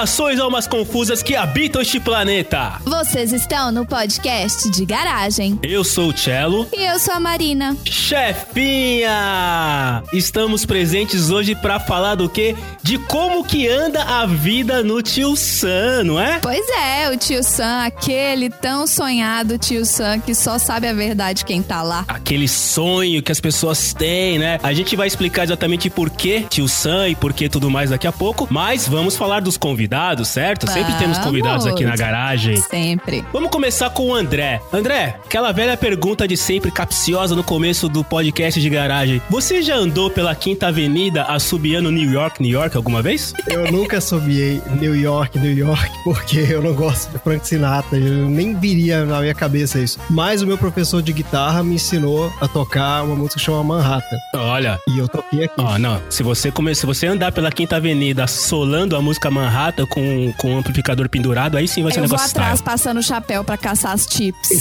Saudações almas confusas que habitam este planeta. Vocês estão no podcast de garagem. Eu sou o Cello. E eu sou a Marina. Chefinha! Estamos presentes hoje para falar do quê? De como que anda a vida no Tio Sam, não é? Pois é, o Tio Sam, aquele tão sonhado Tio Sam que só sabe a verdade quem tá lá. Aquele sonho que as pessoas têm, né? A gente vai explicar exatamente por que Tio Sam e por que tudo mais daqui a pouco, mas vamos falar dos convidados, certo? Vamos. Sempre temos convidados aqui na garagem. Sempre. Vamos começar com o André. André, aquela velha pergunta de sempre capciosa no começo do podcast de garagem. Você já andou pela Quinta Avenida assobiando New York, New York alguma vez? Eu nunca assobiei New York, New York, porque eu não gosto de Frank Sinatra. Eu nem viria na minha cabeça isso. Mas o meu professor de guitarra me ensinou a tocar uma música chamada Manhattan. Olha. E eu toquei aqui. Ó, oh, não. Se você, come... Se você andar pela Quinta Avenida solando a música Manhattan com, com o amplificador pendurado, aí sim vai ser um negócio Eu vou atrás style. passando o chapéu pra caçar as chips.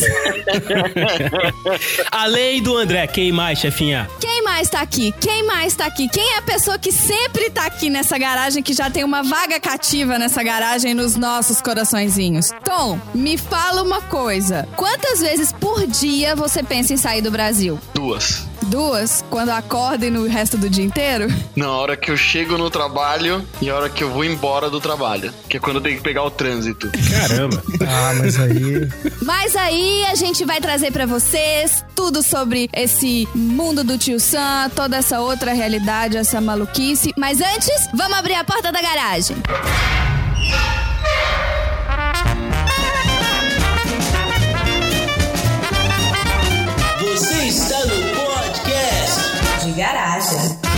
Além do André, quem mais, chefinha? Quem mais tá aqui? Quem mais tá aqui? Quem é a pessoa que sempre tá aqui nessa garagem, que já tem uma vaga cativa nessa garagem nos nossos coraçõezinhos? Tom, me fala uma coisa. Quantas vezes por dia você pensa em sair do Brasil? Duas. Duas? Quando acorda e no resto do dia inteiro? Na hora que eu chego no trabalho e a hora que eu vou embora do trabalho. Que é quando eu tenho que pegar o trânsito. Caramba. ah, mas aí. Mas aí a gente vai trazer para vocês tudo sobre esse mundo do tio Sam, toda essa outra realidade, essa maluquice. Mas antes, vamos abrir a porta da garagem. Você está no de garagem.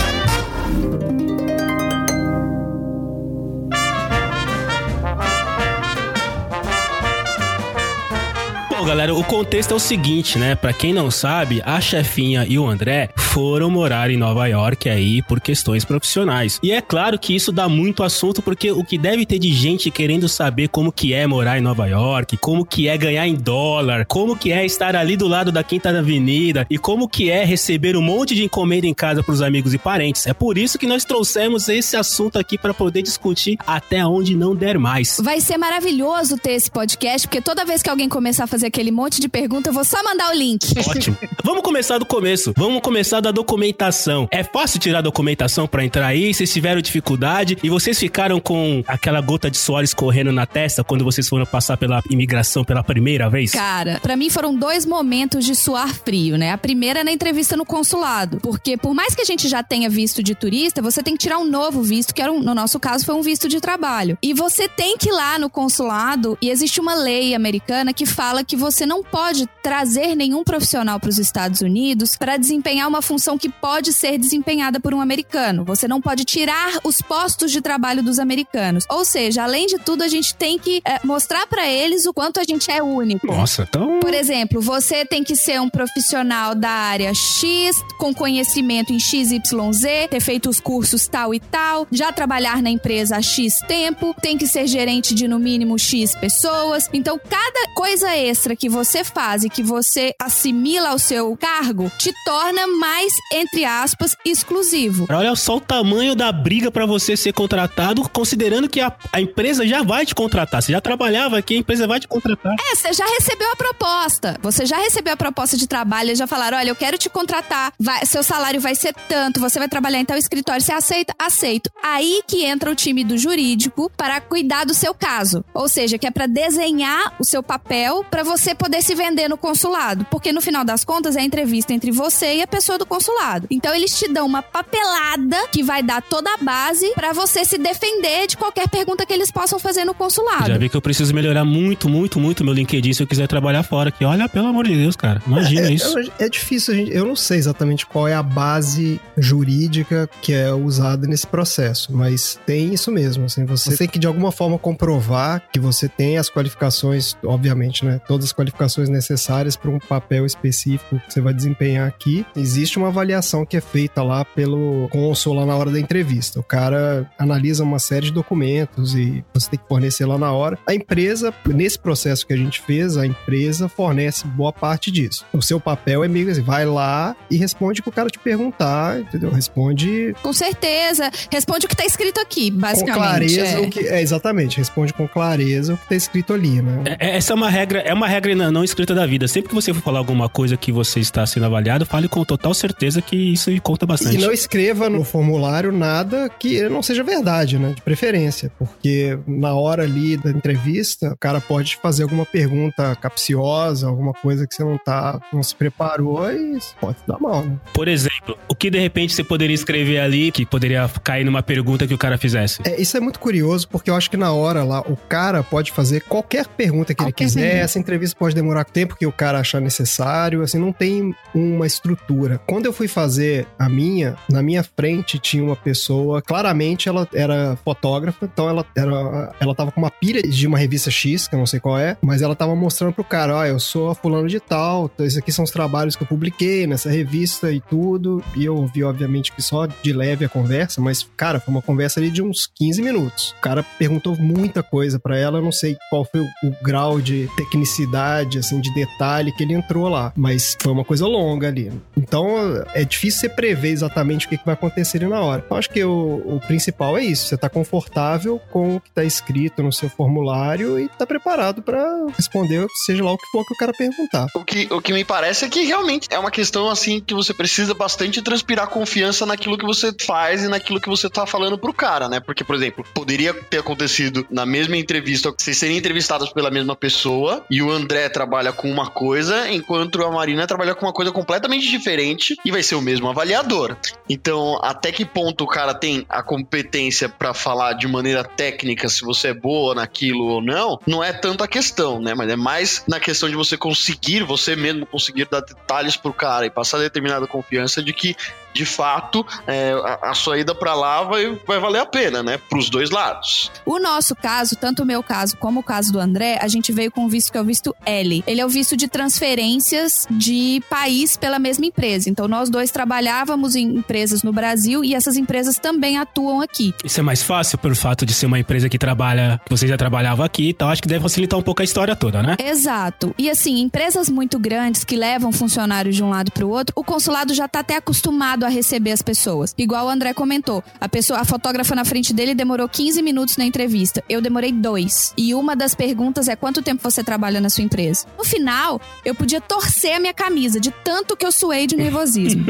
Bom, galera, o contexto é o seguinte, né? Pra quem não sabe, a chefinha e o André foram morar em Nova York aí por questões profissionais. E é claro que isso dá muito assunto, porque o que deve ter de gente querendo saber como que é morar em Nova York, como que é ganhar em dólar, como que é estar ali do lado da Quinta Avenida e como que é receber um monte de encomenda em casa pros amigos e parentes. É por isso que nós trouxemos esse assunto aqui para poder discutir até onde não der mais. Vai ser maravilhoso ter esse podcast, porque toda vez que alguém começar a fazer aquele monte de pergunta, eu vou só mandar o link. Ótimo. Vamos começar do começo. Vamos começar da documentação. É fácil tirar a documentação para entrar aí? Vocês tiveram dificuldade e vocês ficaram com aquela gota de suor escorrendo na testa quando vocês foram passar pela imigração pela primeira vez? Cara, para mim foram dois momentos de suar frio, né? A primeira é na entrevista no consulado, porque por mais que a gente já tenha visto de turista, você tem que tirar um novo visto, que era um, no nosso caso foi um visto de trabalho. E você tem que ir lá no consulado e existe uma lei americana que fala que você não pode trazer nenhum profissional para os Estados Unidos para desempenhar uma função que pode ser desempenhada por um americano. Você não pode tirar os postos de trabalho dos americanos. Ou seja, além de tudo, a gente tem que é, mostrar para eles o quanto a gente é único. Nossa, então. Por exemplo, você tem que ser um profissional da área X, com conhecimento em XYZ, ter feito os cursos tal e tal, já trabalhar na empresa há X tempo, tem que ser gerente de no mínimo X pessoas. Então, cada coisa extra que você faz e que você assimila ao seu cargo te torna mais, entre aspas, exclusivo. Olha só o tamanho da briga para você ser contratado, considerando que a, a, empresa já vai te contratar. Você já trabalhava aqui, a empresa vai te contratar. É, você já recebeu a proposta. Você já recebeu a proposta de trabalho, eles já falaram: olha, eu quero te contratar, vai, seu salário vai ser tanto, você vai trabalhar em tal escritório. Você aceita? Aceito. Aí que entra o time do jurídico para cuidar do seu caso. Ou seja, que é para desenhar o seu papel para você poder se vender no consulado. Porque no final das contas é a entrevista entre você e a pessoa do consulado. Então eles te dão uma papelada que vai dar toda a base para você se defender de qualquer pergunta que eles possam fazer no consulado. Já vi que eu preciso melhorar muito, muito, muito meu LinkedIn se eu quiser trabalhar fora. Que olha, pelo amor de Deus, cara. Imagina é, isso. É, é difícil, gente. Eu não sei exatamente qual é a base jurídica que é usada nesse processo, mas tem isso mesmo. Assim, você tem que de alguma forma comprovar que você tem as qualificações, obviamente, né? Todas as qualificações necessárias para um papel específico que você vai desempenhar aqui. Existe uma avaliação que é feita lá pelo cônsul lá na hora da entrevista. O cara analisa uma série de documentos e você tem que fornecer lá na hora. A empresa, nesse processo que a gente fez, a empresa fornece boa parte disso. O seu papel é meio assim, vai lá e responde o que o cara te perguntar, entendeu? Responde Com certeza. Responde o que tá escrito aqui, basicamente. com clareza é. o que. É, exatamente, responde com clareza o que tá escrito ali, né? É- é- Essa é uma regra, é uma regra não, não escrita da vida. Sempre que você for falar alguma coisa que você está sendo avaliado, fale com total certeza que isso conta bastante. E não escreva no formulário nada que não seja verdade, né? De preferência. Porque na hora ali da entrevista, o cara pode fazer alguma pergunta capciosa, alguma coisa que você não tá, não se preparou e isso pode dar mal, né? Por exemplo, o que de repente você poderia escrever ali que poderia cair numa pergunta que o cara fizesse? É, isso é muito curioso, porque eu acho que na hora lá, o cara pode fazer qualquer pergunta que Qualquer ele quiser. Essa entrevista pode demorar tempo que o cara achar necessário, assim, não tem uma estrutura. Quando eu fui fazer a minha, na minha frente tinha uma pessoa, claramente ela era fotógrafa, então ela era, ela tava com uma pilha de uma revista X, que eu não sei qual é, mas ela tava mostrando pro cara, ó, eu sou a fulano de tal, então esses aqui são os trabalhos que eu publiquei nessa revista e tudo, e eu ouvi, obviamente, que só de leve a conversa, mas, cara, foi uma conversa ali de uns 15 minutos. O cara perguntou muita coisa pra ela, eu não sei qual foi o, o grau de tecnicidade, assim, de detalhe que ele entrou lá, mas foi uma coisa longa ali. Então, é difícil você prever exatamente o que, vai acontecer na hora. Eu acho que o, o principal é isso, você tá confortável com o que tá escrito no seu formulário e tá preparado pra responder, seja lá o que for que o cara perguntar. O que, o que me parece é que realmente é uma questão assim que você precisa bastante transpirar confiança naquilo que você faz e naquilo que você tá falando pro cara, né? Porque, por exemplo, poderia ter acontecido na mesma entrevista, vocês serem entrevistados pela mesma pessoa e o André trabalha com uma coisa, enquanto a Marina trabalha com uma coisa completamente diferente e vai ser o mesmo avaliador. Então, até que ponto o cara tem a competência pra falar de maneira técnica se você é boa naquilo ou não, não é tanto a questão, né? Mas é mais na questão de você conseguir, você mesmo conseguir dar detalhes pro cara e passar determinada confiança de que, de fato, é, a, a sua ida pra lá vai, vai valer a pena, né? Pros dois lados. O nosso caso, tanto o meu caso como o caso do André, a gente veio com um visto que é o visto L. Ele é o visto de transferências de país pela mesma empresa. Então, nós dois trabalhávamos em empresas no Brasil e essas empresas também atuam aqui. Isso é mais fácil pelo fato de ser uma empresa que trabalha, que você já trabalhava aqui, então acho que deve facilitar um pouco a história toda, né? Exato. E assim, empresas muito grandes que levam funcionários de um lado para o outro, o consulado já tá até acostumado a receber as pessoas. Igual o André comentou, a pessoa, a fotógrafa na frente dele demorou 15 minutos na entrevista. Eu demorei dois. E uma das perguntas é quanto tempo você trabalha na sua empresa. No final, eu podia torcer a minha camisa de tanto que eu suei de nervosismo.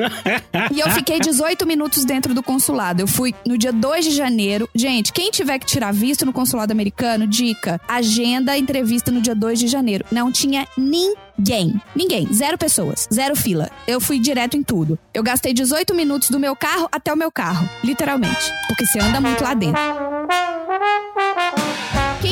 E eu fiquei 18 minutos dentro do consulado. Eu fui no dia 2 de janeiro. Gente, quem tiver que tirar visto no consulado americano, dica: agenda a entrevista no dia 2 de janeiro. Não tinha ninguém. Ninguém. Zero pessoas. Zero fila. Eu fui direto em tudo. Eu gastei 18 minutos do meu carro até o meu carro. Literalmente. Porque você anda muito lá dentro.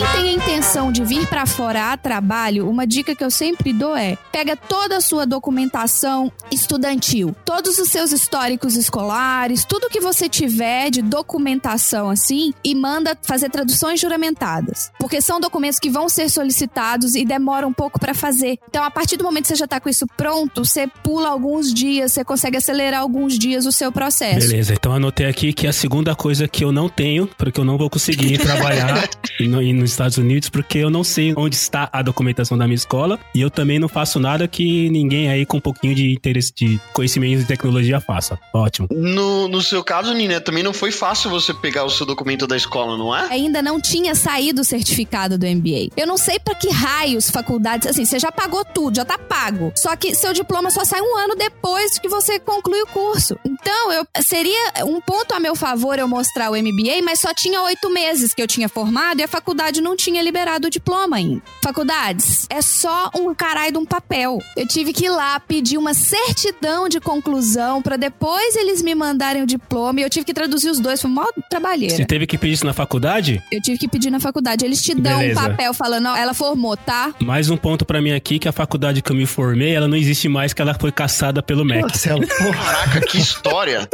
Quem tem a intenção de vir pra fora a trabalho, uma dica que eu sempre dou é: pega toda a sua documentação estudantil, todos os seus históricos escolares, tudo que você tiver de documentação assim e manda fazer traduções juramentadas, porque são documentos que vão ser solicitados e demoram um pouco pra fazer. Então, a partir do momento que você já tá com isso pronto, você pula alguns dias, você consegue acelerar alguns dias o seu processo. Beleza, então anotei aqui que a segunda coisa que eu não tenho, porque eu não vou conseguir trabalhar no- e nos Estados Unidos, porque eu não sei onde está a documentação da minha escola e eu também não faço nada que ninguém aí com um pouquinho de interesse, de conhecimento de tecnologia faça. Ótimo. No, no seu caso, Nina, também não foi fácil você pegar o seu documento da escola, não é? ainda não tinha saído o certificado do MBA. Eu não sei pra que raios faculdades, assim, você já pagou tudo, já tá pago. Só que seu diploma só sai um ano depois que você conclui o curso. Então, eu seria um ponto a meu favor eu mostrar o MBA, mas só tinha oito meses que eu tinha formado e a faculdade não tinha liberado o diploma ainda. Faculdades, é só um caralho de um papel. Eu tive que ir lá pedir uma certidão de conclusão pra depois eles me mandarem o diploma e eu tive que traduzir os dois, foi mó trabalheira. Você teve que pedir isso na faculdade? Eu tive que pedir na faculdade. Eles te dão Beleza. um papel falando, ó, ela formou, tá? Mais um ponto pra mim aqui, que a faculdade que eu me formei, ela não existe mais, que ela foi caçada pelo MEC. Marcelo, porra, Caraca, que história!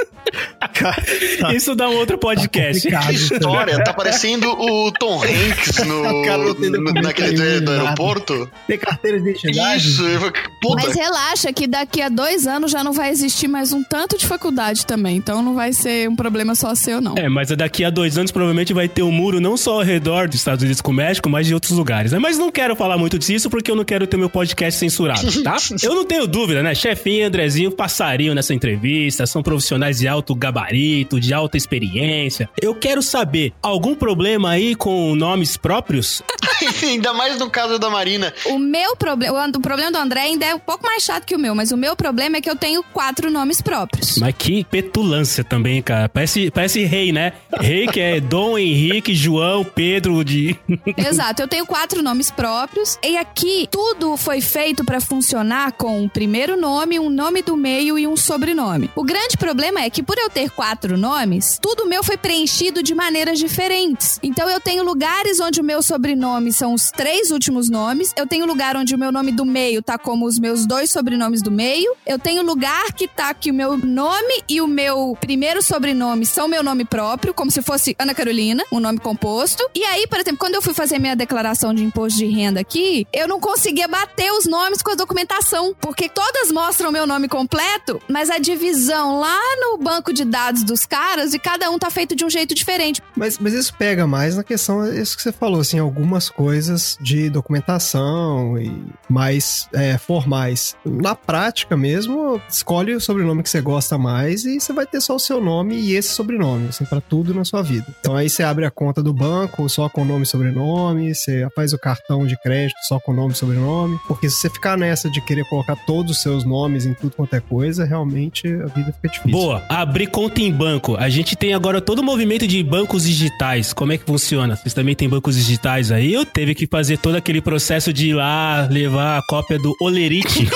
cara, tá Isso dá um outro podcast. complicado Que história! Tá parecendo o Tom Hanks Pix no, O cara não tem no- naquele do, nenhum, do aeroporto? Tem carteira de identidade? Isso, eu puta. Mas relaxa que daqui a dois anos já não vai existir mais um tanto de faculdade também. Então não vai ser um problema só seu, não. É, mas daqui a dois anos provavelmente vai ter um muro não só ao redor dos Estados Unidos com o México, mas de outros lugares, né? Mas não quero falar muito disso porque eu não quero ter meu podcast censurado, tá? eu não tenho dúvida, né? Chefinho e Andrezinho passariam nessa entrevista, são profissionais de alto gabarito, de alta experiência. Eu quero saber, algum problema aí com nomes próprios? Ainda mais no caso da Marina. O meu problema, o problema do André ainda é um pouco mais chato que o meu, mas o meu problema é que eu tenho quatro nomes próprios. Mas que petulância também, cara. Parece, parece rei, né? Rei que é Dom Henrique, João, Pedro de... Exato, eu tenho quatro nomes próprios e aqui tudo foi feito pra funcionar com um primeiro nome, um nome do meio e um sobrenome. O grande problema é que por eu ter quatro nomes, tudo meu foi preenchido de maneiras diferentes. Então eu tenho lugares onde o meu sobrenome são os três últimos nomes, eu tenho lugar onde o meu nome do meio tá como os meus dois sobrenomes do meio, eu tenho lugar que tá que o meu nome e o meu primeiro sobrenome são meu nome próprio, como se fosse Ana Carolina, um nome composto. E aí, por exemplo, quando eu fui fazer minha declaração de imposto de renda aqui, eu não conseguia bater os nomes com a documentação, porque todas mostram meu nome completo, mas a divisão lá no banco de dados dos caras e cada um tá feito de um jeito diferente. Mas, mas isso pega mais na questão, é isso que você falou, assim, algumas coisas de documentação e mais é, formais. Na prática mesmo, escolhe o sobrenome que você gosta mais e você vai ter só o seu nome e esse sobrenome, assim, pra tudo na sua vida. Então aí você abre a conta do banco só com nome e sobrenome, você faz o cartão de crédito só com nome e sobrenome, porque se você ficar nessa de querer colocar todos os seus nomes em tudo quanto é coisa, realmente a vida fica difícil. Boa, abrir conta em banco. A gente tem agora todo o movimento de bancos digitais. Como é que funciona? Vocês também têm bancos digitais aí? Eu teve que fazer todo aquele processo de ir lá levar a cópia do Olerite.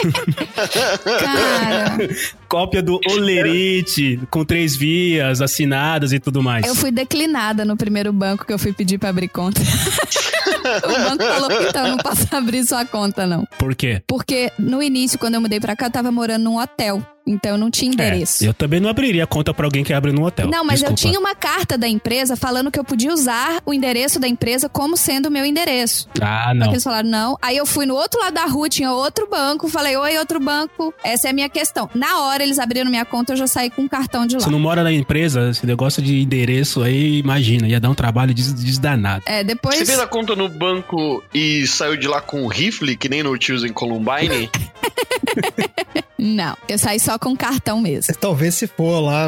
Cara, cópia do Olerite, com três vias, assinadas e tudo mais. eu fui declinada no primeiro banco que eu fui pedir pra abrir conta. o banco falou, então, não posso abrir sua conta, não. Por quê? Porque no início, quando eu mudei pra cá, eu tava morando num hotel. Então eu não tinha endereço. É, eu também não abriria conta pra alguém que abre num hotel. Não, mas eu Desculpa. tinha uma carta da empresa falando que eu podia usar o endereço da empresa como sendo o meu endereço. Ah, Só não. que eles falaram não. Aí eu fui no outro lado da rua, tinha outro banco. Falei, oi, outro banco. Essa é a minha questão. Na hora eles abriram minha conta, eu já saí com um cartão de lá. Você não mora na empresa, esse negócio de endereço aí, imagina, ia dar um trabalho des- desdanado. É, depois. Você fez a conta no banco e saiu de lá com um rifle, que nem no Tios em Columbine? Não, eu saí só com cartão mesmo. Talvez se for lá,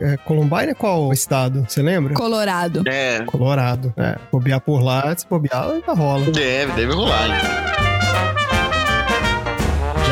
é, Columbine é qual estado? Você lembra? Colorado. é, Colorado. É, bobear por lá, se bobear, ainda rola. deve, deve rolar.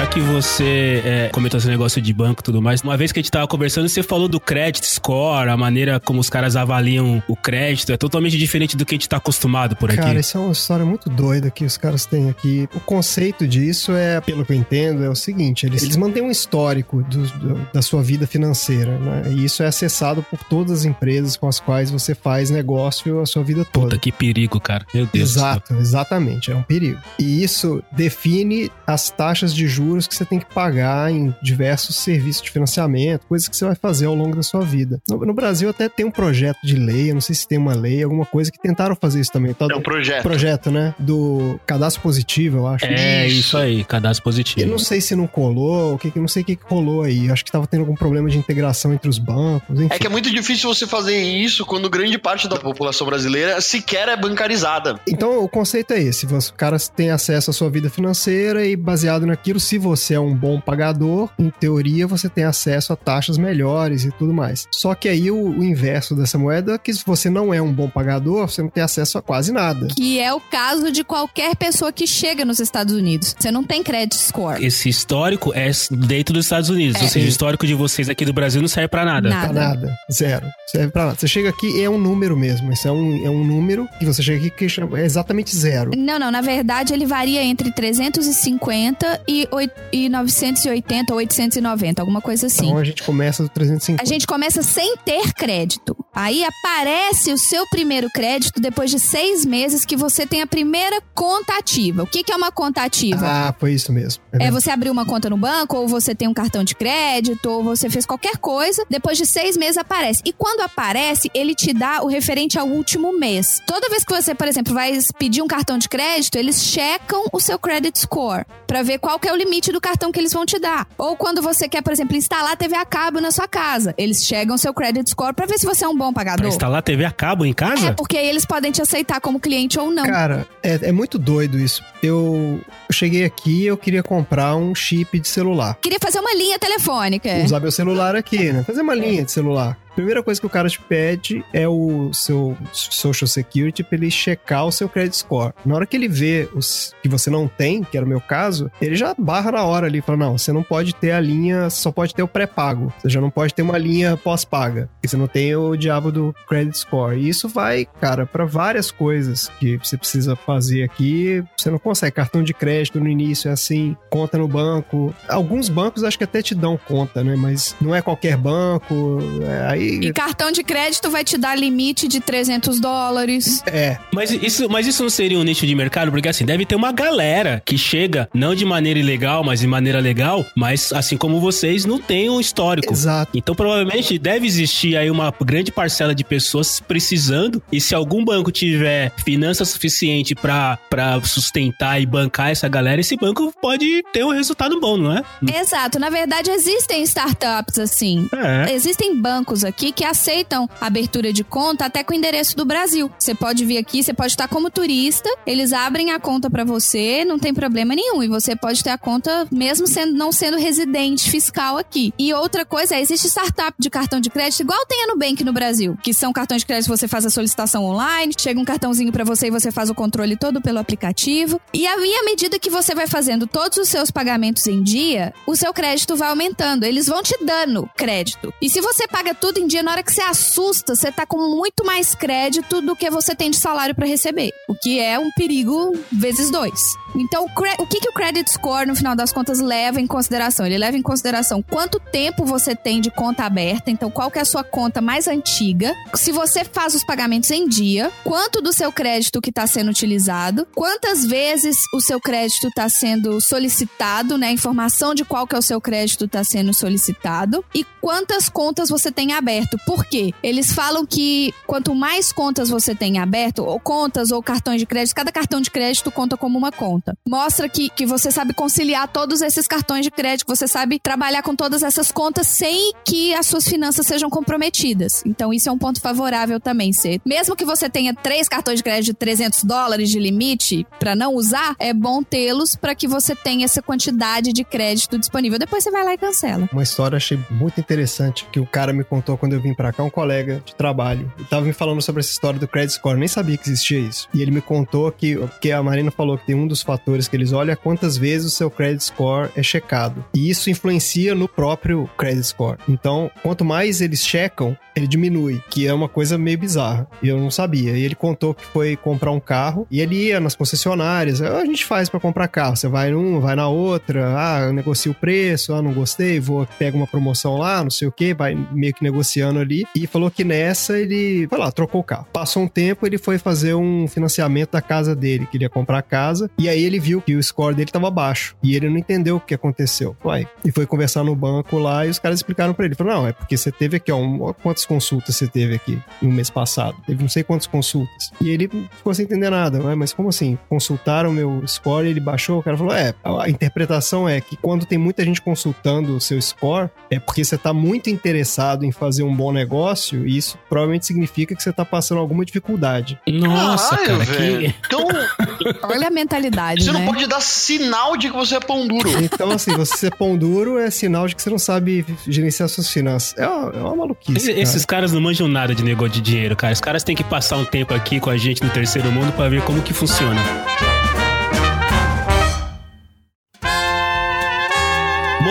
Já que você é, comentou esse negócio de banco e tudo mais, uma vez que a gente tava conversando, você falou do credit score, a maneira como os caras avaliam o crédito, é totalmente diferente do que a gente tá acostumado por aqui. Cara, isso é uma história muito doida que os caras têm aqui. O conceito disso é, pelo que eu entendo, é o seguinte: eles, eles mantêm um histórico do- do- da sua vida financeira, né? E isso é acessado por todas as empresas com as quais você faz negócio a sua vida toda. Puta, que perigo, cara. Meu Deus. Exato, exatamente, é um perigo. E isso define as taxas de juros que você tem que pagar em diversos serviços de financiamento, coisas que você vai fazer ao longo da sua vida. No, no Brasil até tem um projeto de lei, eu não sei se tem uma lei, alguma coisa que tentaram fazer isso também. Tal É um projeto. projeto, né? Do cadastro positivo, eu acho. É Isso. isso aí, cadastro Eu positivo. não sei se não colou, o que, que- não sei o que, que rolou aí. Eu acho que tava tendo algum problema de integração entre os bancos, enfim. É que é muito difícil você fazer isso quando grande parte da população brasileira sequer é bancarizada. Então, o conceito é esse: os caras têm acesso à sua vida financeira e, baseado naquilo, se você é um bom pagador, em teoria você tem acesso a taxas melhores e tudo mais. Só que aí o, o inverso dessa moeda é que se você não é um bom pagador, você não tem acesso a quase nada. Que é o caso de qualquer pessoa que chega nos Estados Unidos. Você não tem credit score. Esse histórico é dentro dos Estados Unidos. É. Ou seja, o histórico de vocês aqui do Brasil não serve pra nada. Nada. Pra nada. Zero. Serve pra nada. Você chega aqui e é um número mesmo. Isso é um, é um número que você chega aqui que é exatamente zero. Não, não, na verdade ele varia entre 350 e, oit- e 980 ou 890, alguma coisa assim. Então a gente começa do 350. A gente começa sem ter crédito. Aí aparece o seu primeiro crédito depois de seis meses que você tem a primeira conta ativa. O que, que é uma conta ativa? Ah, foi isso mesmo. É você abrir uma conta no banco, ou você tem um cartão de crédito, ou você fez qualquer coisa. Depois de seis meses aparece. E quando aparece, ele te dá o referente ao último mês. Toda vez que você, por exemplo, vai pedir um cartão de crédito, eles checam o seu credit score para ver qual que é o limite do cartão que eles vão te dar. Ou quando você quer, por exemplo, instalar TV a cabo na sua casa, eles chegam o seu credit score para ver se você é um bom Pra pagador. instalar TV a cabo em casa? É, porque aí eles podem te aceitar como cliente ou não. Cara, é, é muito doido isso. Eu, eu cheguei aqui eu queria comprar um chip de celular. Queria fazer uma linha telefônica. Usar meu celular aqui, né? Fazer uma linha de celular. Primeira coisa que o cara te pede é o seu Social Security pra ele checar o seu credit score. Na hora que ele vê os que você não tem, que era o meu caso, ele já barra na hora ali, fala: não, você não pode ter a linha, só pode ter o pré-pago. Você já não pode ter uma linha pós-paga, porque você não tem o diabo do credit score. E isso vai, cara, para várias coisas que você precisa fazer aqui. Você não consegue. Cartão de crédito no início é assim, conta no banco. Alguns bancos acho que até te dão conta, né? Mas não é qualquer banco. É, aí. E cartão de crédito vai te dar limite de 300 dólares. É, Mas isso, mas isso não seria um nicho de mercado? Porque assim, deve ter uma galera que chega, não de maneira ilegal, mas de maneira legal, mas assim como vocês, não tem um histórico. exato. Então, provavelmente deve existir aí uma grande parcela de pessoas precisando. E se algum banco tiver finança suficiente pra pra sustentar e bancar essa galera, esse banco pode ter um resultado bom, não é? Exato. Na verdade, existem startups assim. É. Existem bancos aqui que aceitam abertura de conta até com o endereço do Brasil. Você pode vir aqui, você pode estar como turista, eles abrem a conta pra você, não tem problema nenhum. E você pode ter a conta mesmo sendo, não sendo residente fiscal aqui. E outra coisa é, existe startup de cartão de crédito igual tem a Nubank no Brasil, que são cartões de crédito que você faz a solicitação online, chega um cartãozinho pra você e você faz o controle todo pelo aplicativo. E aí, à medida que você vai fazendo todos os seus pagamentos em dia, o seu crédito vai aumentando. Eles vão te dando crédito. E se você paga tudo em dia, na hora que você assusta, você tá com muito mais crédito do que você tem de salário pra receber. O que é um perigo vezes dois. Então, o que, que o credit score, no final das contas, leva em consideração? Ele leva em consideração quanto tempo você tem de conta aberta, então qual que é a sua conta mais antiga, se você faz os pagamentos em dia, quanto do seu crédito que está sendo utilizado, quantas vezes o seu crédito está sendo solicitado, né? Informação de qual que é o seu crédito está sendo solicitado e quantas contas você tem aberto. Por quê? Eles falam que quanto mais contas você tem aberto, ou contas ou cartões de crédito, cada cartão de crédito conta como uma conta. Mostra que, que você sabe conciliar todos esses cartões de crédito, você sabe trabalhar com todas essas contas sem que as suas finanças sejam comprometidas. Então, isso é um ponto favorável também. Ser. Mesmo que você tenha três cartões de crédito de 300 dólares de limite para não usar, é bom tê-los para que você tenha essa quantidade de crédito disponível. Depois você vai lá e cancela. Uma história achei muito interessante que o cara me contou quando eu vim pra cá, um colega de trabalho. Ele tava me falando sobre essa história do credit score, eu nem sabia que existia isso. E ele me contou que, porque a Marina falou que tem um dos fatores que eles olham é quantas vezes o seu credit score é checado. E isso influencia no próprio credit score. Então, quanto mais eles checam, ele diminui, que é uma coisa meio bizarra. E eu não sabia. E ele contou que foi comprar um carro e ele ia nas concessionárias. "Ah, A gente faz pra comprar carro. Você vai num, vai na outra. Ah, eu negocio o preço. Ah, não gostei. Vou pega uma promoção lá, não sei o que. Vai meio que negociando ali. E falou que nessa ele foi lá, trocou o carro. Passou um tempo, ele foi fazer um financiamento da casa dele, que ele ia comprar a casa. E aí ele viu que o score dele tava baixo. E ele não entendeu o que aconteceu. Uai. E foi conversar no banco lá e os caras explicaram pra ele. Falou, não, é porque você teve aqui, ó, um, quantas consultas você teve aqui no mês passado? Teve não sei quantas consultas. E ele ficou sem entender nada. Mas como assim? Consultaram meu score ele baixou? O cara falou, é, a interpretação é que quando tem muita gente consultando o seu score, é porque você tá muito interessado em fazer um bom negócio e isso provavelmente significa que você tá passando alguma dificuldade. Nossa, Caralho, cara, que. Então, Olha a mentalidade, você né? não pode dar sinal de que você é pão duro. Então, assim, você ser pão duro é sinal de que você não sabe gerenciar suas finanças. É uma, é uma maluquice. Esse- cara. Esses caras não manjam nada de negócio de dinheiro, cara. Os caras têm que passar um tempo aqui com a gente no terceiro mundo pra ver como que funciona.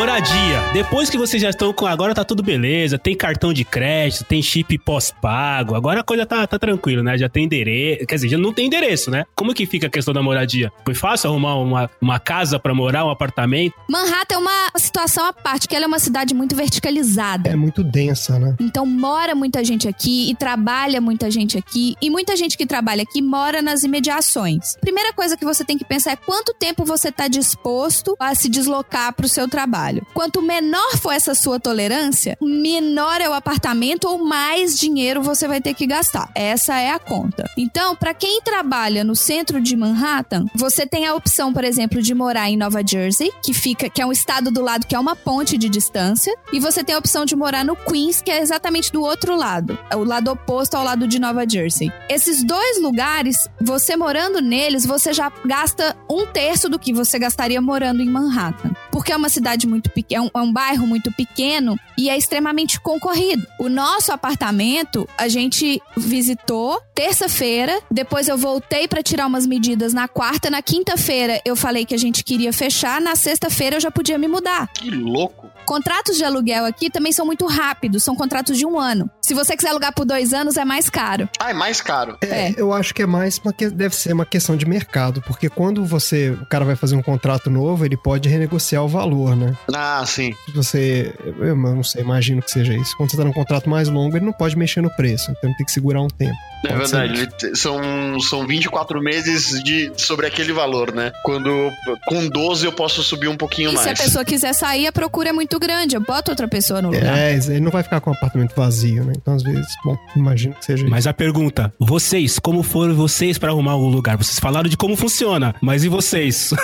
Moradia. Depois que vocês já estão com. Agora tá tudo beleza, tem cartão de crédito, tem chip pós-pago. Agora a coisa tá, tá tranquila, né? Já tem endereço. Quer dizer, já não tem endereço, né? Como que fica a questão da moradia? Foi fácil arrumar uma, uma casa pra morar, um apartamento? Manhattan é uma situação à parte, que ela é uma cidade muito verticalizada. É muito densa, né? Então mora muita gente aqui e trabalha muita gente aqui. E muita gente que trabalha aqui mora nas imediações. Primeira coisa que você tem que pensar é quanto tempo você está disposto a se deslocar para o seu trabalho. Quanto menor for essa sua tolerância, menor é o apartamento ou mais dinheiro você vai ter que gastar. Essa é a conta. Então, para quem trabalha no centro de Manhattan, você tem a opção, por exemplo, de morar em Nova Jersey, que fica, que é um estado do lado que é uma ponte de distância, e você tem a opção de morar no Queens, que é exatamente do outro lado, é o lado oposto ao lado de Nova Jersey. Esses dois lugares, você morando neles, você já gasta um terço do que você gastaria morando em Manhattan. Porque é uma cidade muito pequena, é, um, é um bairro muito pequeno e é extremamente concorrido. O nosso apartamento, a gente visitou terça-feira, depois eu voltei para tirar umas medidas na quarta, na quinta-feira eu falei que a gente queria fechar, na sexta-feira eu já podia me mudar. Que louco. Contratos de aluguel aqui também são muito rápidos, são contratos de um ano. Se você quiser alugar por dois anos, é mais caro. Ah, é mais caro. É, É. eu acho que é mais uma que... deve ser uma questão de mercado, porque quando você o cara vai fazer um contrato novo, ele pode renegociar o valor, né? Ah, sim. Se você, eu eu não sei, imagino que seja isso. Quando você tá num contrato mais longo, ele não pode mexer no preço, então ele tem que segurar um tempo. É verdade. São, são 24 meses de, sobre aquele valor, né? Quando com 12 eu posso subir um pouquinho E mais. se a pessoa quiser sair, a procura é muito grande. Eu boto outra pessoa no lugar. É, ele não vai ficar com o apartamento vazio, né? Então, às vezes, bom, imagino que seja isso. Mas a pergunta, vocês, como foram vocês pra arrumar o lugar? Vocês falaram de como funciona, mas e vocês?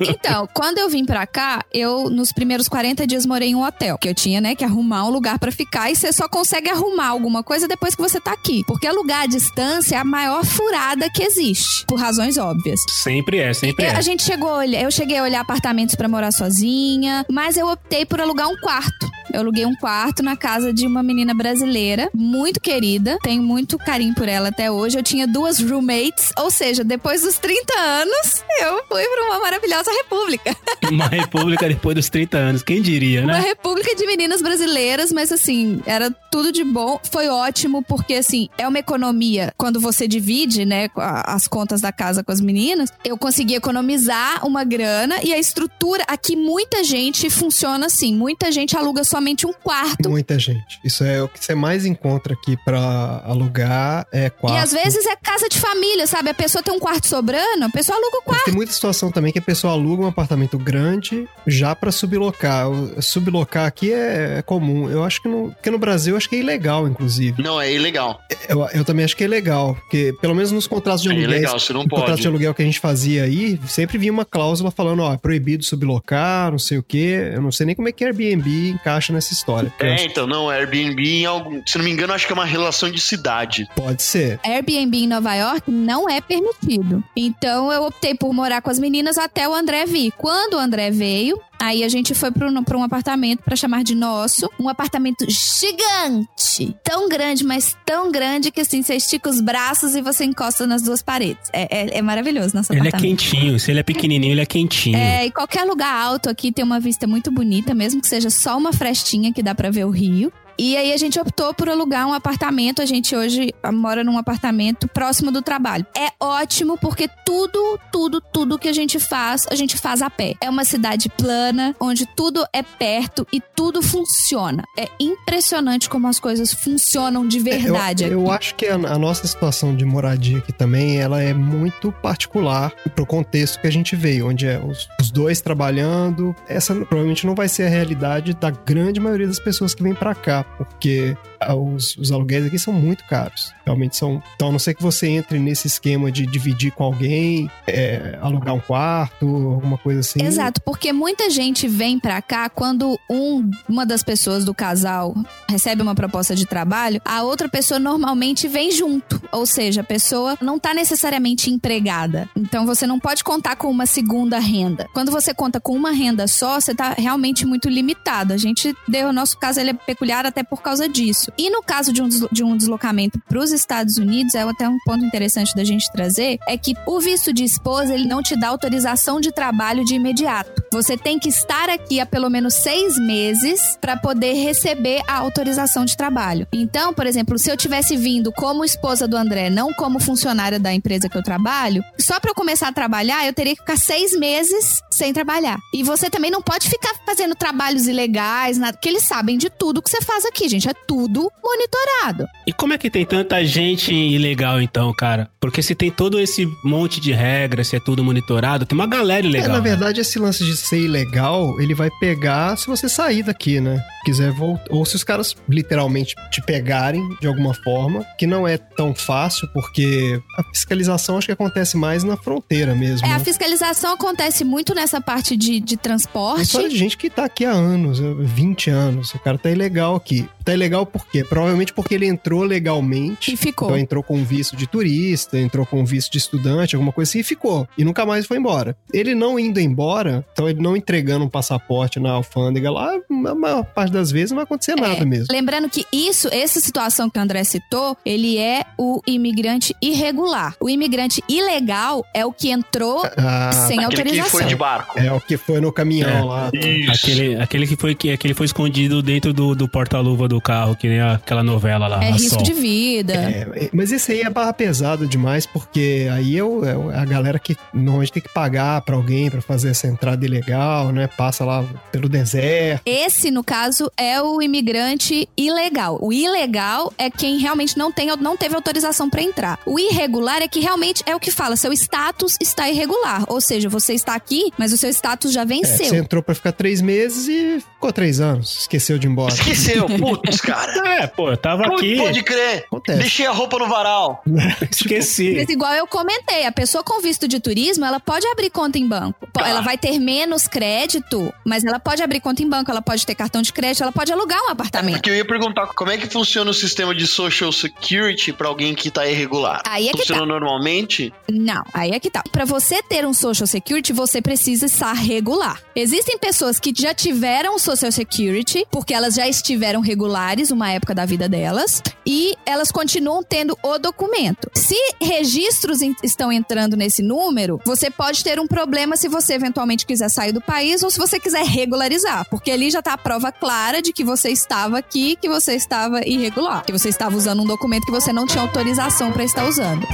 Então, quando eu vim pra cá, eu nos primeiros 40 dias morei em um hotel, que eu tinha, né, que arrumar um lugar pra ficar e você só consegue arrumar alguma coisa depois que você tá aqui, porque alugar à distância é a maior furada que existe, por razões óbvias. sempre é, sempre Eu- é. A gente chegou a olhar, eu cheguei a olhar apartamentos pra morar sozinha, mas eu optei por alugar um quarto. Eu aluguei um quarto na casa de uma menina brasileira, muito querida, tenho muito carinho por ela até hoje. Eu tinha duas roommates, ou seja, depois dos 30 anos, eu fui pra uma maravilhosa república. Uma república depois dos 30 anos, quem diria, Uma né? república de meninas brasileiras, mas assim, era tudo de bom. Foi ótimo, porque assim, é uma economia. Quando você divide, né, as contas da casa com as meninas, eu consegui economizar uma grana e a estrutura. Aqui, muita gente funciona assim. Muita gente aluga somente um quarto. Muita gente. Isso é o que você mais encontra aqui pra alugar, é quarto. E às vezes é casa de família, sabe? A pessoa tem um quarto sobrando, a pessoa aluga o quarto. Mas tem muita situação também que a pessoa aluga um apartamento grande já pra sublocar. Sublocar aqui é, é comum. Eu acho que no, porque no Brasil eu acho que é ilegal, inclusive. Não, é ilegal. Eu, eu também acho que é legal, porque pelo menos nos contratos de É aluguéis, ilegal, você não no contrato pode. de aluguel que a gente fazia aí, sempre vinha uma cláusula falando, ó, é proibido sublocar, não sei o quê. Eu não sei nem como é que Airbnb encaixa nessa história. É, acho então, não, Airbnb, em algum, se não me engano, acho que é uma relação de cidade. pode ser. Airbnb em Nova York não é permitido. Então eu optei por morar com as meninas até o André vir. Quando o André veio, aí a gente foi para um apartamento para chamar de nosso. Um apartamento gigante. Tão grande, mas tão grande que assim, você estica os braços e você encosta nas duas paredes. É, é- é maravilhoso nosso Ele é apartamento. quentinho, se ele é pequenininho, ele é quentinho. É, e qualquer lugar alto aqui tem uma vista muito bonita, mesmo que seja só uma frestinha que dá pra ver o rio. E aí a gente optou por alugar um apartamento. A gente hoje mora num apartamento próximo do trabalho. É ótimo porque tudo, tudo, tudo que a gente faz, a gente faz a pé. É uma cidade plana, onde tudo é perto e tudo funciona. É impressionante como as coisas funcionam de verdade É, Eu, eu acho que a, a nossa situação de moradia aqui também, ela é muito particular pro contexto que a gente veio, onde é os, os dois trabalhando. Essa provavelmente não vai ser a realidade da grande maioria das pessoas que vêm pra cá, porque ah, os, os aluguéis aqui são muito caros. Realmente são. Então, a não ser que você entre nesse esquema de dividir com alguém, é, alugar um quarto, alguma coisa assim. Exato, porque muita gente vem pra cá quando um, uma das pessoas do casal recebe uma proposta de trabalho, a outra pessoa normalmente vem junto. Ou seja, a pessoa não tá necessariamente empregada. Então você não pode contar com uma segunda renda. Quando você conta com uma renda só, você tá realmente muito limitado. A gente deu, o nosso caso ele é peculiar até por causa disso. E no caso de um, de um deslocamento para os Estados Unidos, é até um ponto interessante da gente trazer, é que o visto de esposa, ele não te dá autorização de trabalho de imediato. Você tem que estar aqui há pelo menos seis meses para poder receber a autorização de trabalho. Então, por exemplo, se eu tivesse vindo como esposa do André, não como funcionária da empresa que eu trabalho, só para eu começar a trabalhar, eu teria que ficar seis meses sem trabalhar. E você também não pode ficar fazendo trabalhos ilegais, nada, porque eles sabem de tudo que você faz aqui, gente. É tudo monitorado. E como é que tem tanta gente ilegal então, cara? Porque se tem todo esse monte de regras, se é tudo monitorado, tem uma galera É, ilegal. na né? verdade, esse lance de ser ilegal, ele vai pegar se você sair daqui, né? Quiser voltar. Ou se os caras literalmente te pegarem de alguma forma, que não é tão fácil, porque a fiscalização acho que acontece mais na fronteira mesmo. É, né? a fiscalização acontece muito nessa parte de, de Tem transporte. história de gente que tá aqui há anos, 20 anos. O cara tá ilegal aqui. Tá ilegal por quê? Provavelmente porque ele entrou legalmente. E ficou. Então entrou com visto de turista, entrou com visto de estudante, alguma coisa assim, e ficou. E nunca mais foi embora. Ele não indo embora, então ele não entregando um passaporte na alfândega lá, a maior parte das vezes não vai acontecer nada mesmo. Lembrando que isso, essa situação que o André citou, ele é o imigrante irregular. O imigrante ilegal é o que entrou Ah, sem Aquele que autorização. foi de barco. é o que foi no caminhão É. lá. Aquele, aquele que foi que aquele foi escondido dentro do, do porta-luva do carro, que nem aquela novela lá. É risco Sol. de vida. É, mas esse aí é barra pesada demais, porque aí é, o- é é a galera que normalmente tem que pagar pra alguém pra fazer essa entrada ilegal, né? Passa lá pelo deserto. Esse, no caso, é o imigrante ilegal. O ilegal é quem realmente não, tem, não teve autorização pra entrar. O irregular é que realmente é o que fala, seu status está irregular. Ou seja, você está aqui, mas o seu status já É, venceu. você entrou pra ficar três meses e ficou três anos. Esqueceu de ir embora. Esqueceu, putz, cara. É, pô, eu tava Como aqui, pode crer? Acontece. Deixei a roupa no varal. esqueci. Mas igual eu comentei, a pessoa com visto de turismo, ela pode abrir conta em banco. Tá. Ela vai ter menos crédito, mas ela pode abrir conta em banco, ela pode ter cartão de crédito, ela pode alugar um apartamento. Porque eu ia perguntar como é que funciona o sistema de social security pra alguém que tá irregular. Aí é que funciona tá. normalmente? Não, aí é que tá. Pra você ter um Social Security, você precisa estar regular. Existem pessoas que já tiveram Social Security, porque elas já estiveram regulares uma época da vida delas, e elas continuam tendo o documento. Se registros estão entrando nesse número, você pode ter um problema se você eventualmente quiser sair do país ou se você quiser regularizar, porque ali já tá a prova clara de que você estava aqui, que você estava irregular, que você estava usando um documento que você não tinha autorização pra estar usando.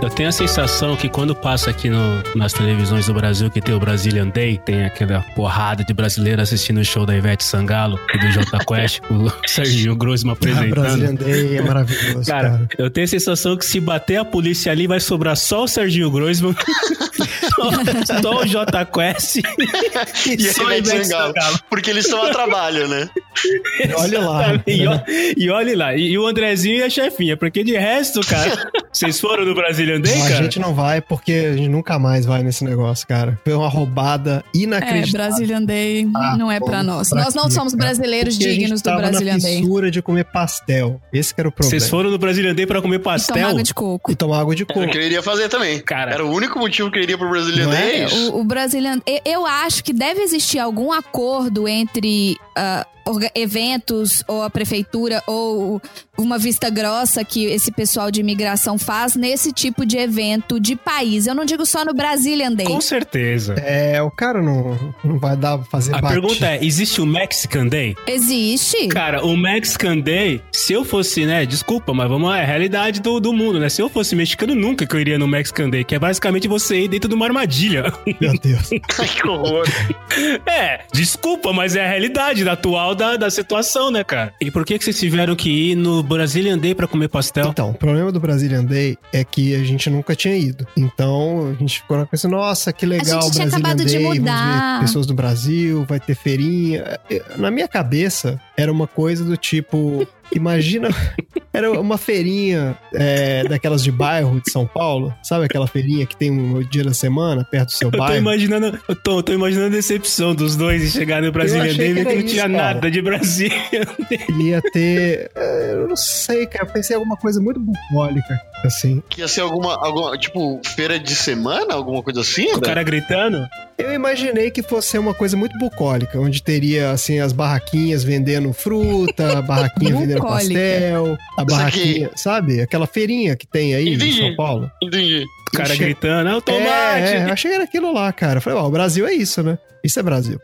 Eu tenho a sensação que quando passa aqui no- nas televisões do Brasil, que tem o Brazilian Day, tem aquela porrada de brasileiro assistindo o show da Ivete Sangalo e do Jota Quest, o Serginho Grossman apresentando. Brazilian Day é maravilhoso, Cara, cara. eu tenho a sensação que se bater a polícia ali, vai sobrar só o Serginho Grossman, só, só o Jota Quest E só a Ivete Sangalo. Porque eles estão a trabalho, né? Olha lá. E, ó- e olhe lá, e, e o Andrezinho e a chefinha, porque de resto, cara, vocês foram no Brazilian Day, Não, a cara? gente não vai porque a gente nunca mais vai nesse negócio, cara. Foi uma roubada É, inacreditável. Brazilian Day Ah, não é pô, pra nós. pra nós não quê, somos cara? brasileiros Porque a dignos do tava Brazilian na Day. fissura de comer pastel. Esse que era o problema. Vocês foram no Brazilian Day pra comer E tomar pastel? água de coco. E tomar água de Era o coco. que eu iria fazer também. Cara. Era o único motivo que eu iria pro Brazilian é? Day. é isso. O, o Brazilian... eu- acho que deve existir algum acordo entre orga- eventos ou a prefeitura ou uma vista grossa que esse pessoal de imigração faz nesse tipo de evento de país. Eu não digo só no Brazilian Day. Com certeza. É, o cara não, não vai dar pra fazer A bate. pergunta é, existe o Mexican Day? Existe. Cara, o Mexican Day, se eu fosse, né, desculpa, mas vamos lá, é a realidade do, do mundo, né? Se eu fosse mexicano, nunca que eu iria no Mexican Day, que é basicamente você ir dentro de uma armadilha. Meu Deus. Que horror. É, desculpa, mas é a realidade da atual da, da situação, né, cara? E por que que vocês tiveram que ir no Brazilian Day pra comer pastel? Então, o problema do Brazilian Day é que a gente nunca tinha ido. Então, a gente ficou pensando, nossa, que legal A gente tinha Brazilian acabado de Day, vamos mudar. pessoas do Brasil, vai ter feirinha. Na minha cabeça, era uma coisa do tipo... Imagina, Era uma feirinha é, daquelas de bairro de São Paulo. Sabe aquela feirinha que tem um dia da semana perto do seu Eu tô bairro? imaginando, eu tô, tô imaginando a decepção dos dois em chegar no Brasília e que que não tinha isso, cara. nada de Brasília. Ia ter. é, Eu não sei, cara. Eu pensei em alguma coisa muito bucólica, assim. Que ia ser alguma, alguma, tipo, feira de semana, alguma coisa assim, O né? cara gritando. Eu imaginei que fosse ser uma coisa muito bucólica, onde teria, assim, as barraquinhas vendendo fruta, barraquinha vendendo Bucólica. pastel, a barraquinha, sabe? Aquela feirinha que tem aí Entendi. em São Paulo. Entendi. O cara Che- gritando, é o tomate. É, é, achei que era aquilo lá, cara. Falei, ó, o Brasil é isso, né? Isso é Brasil.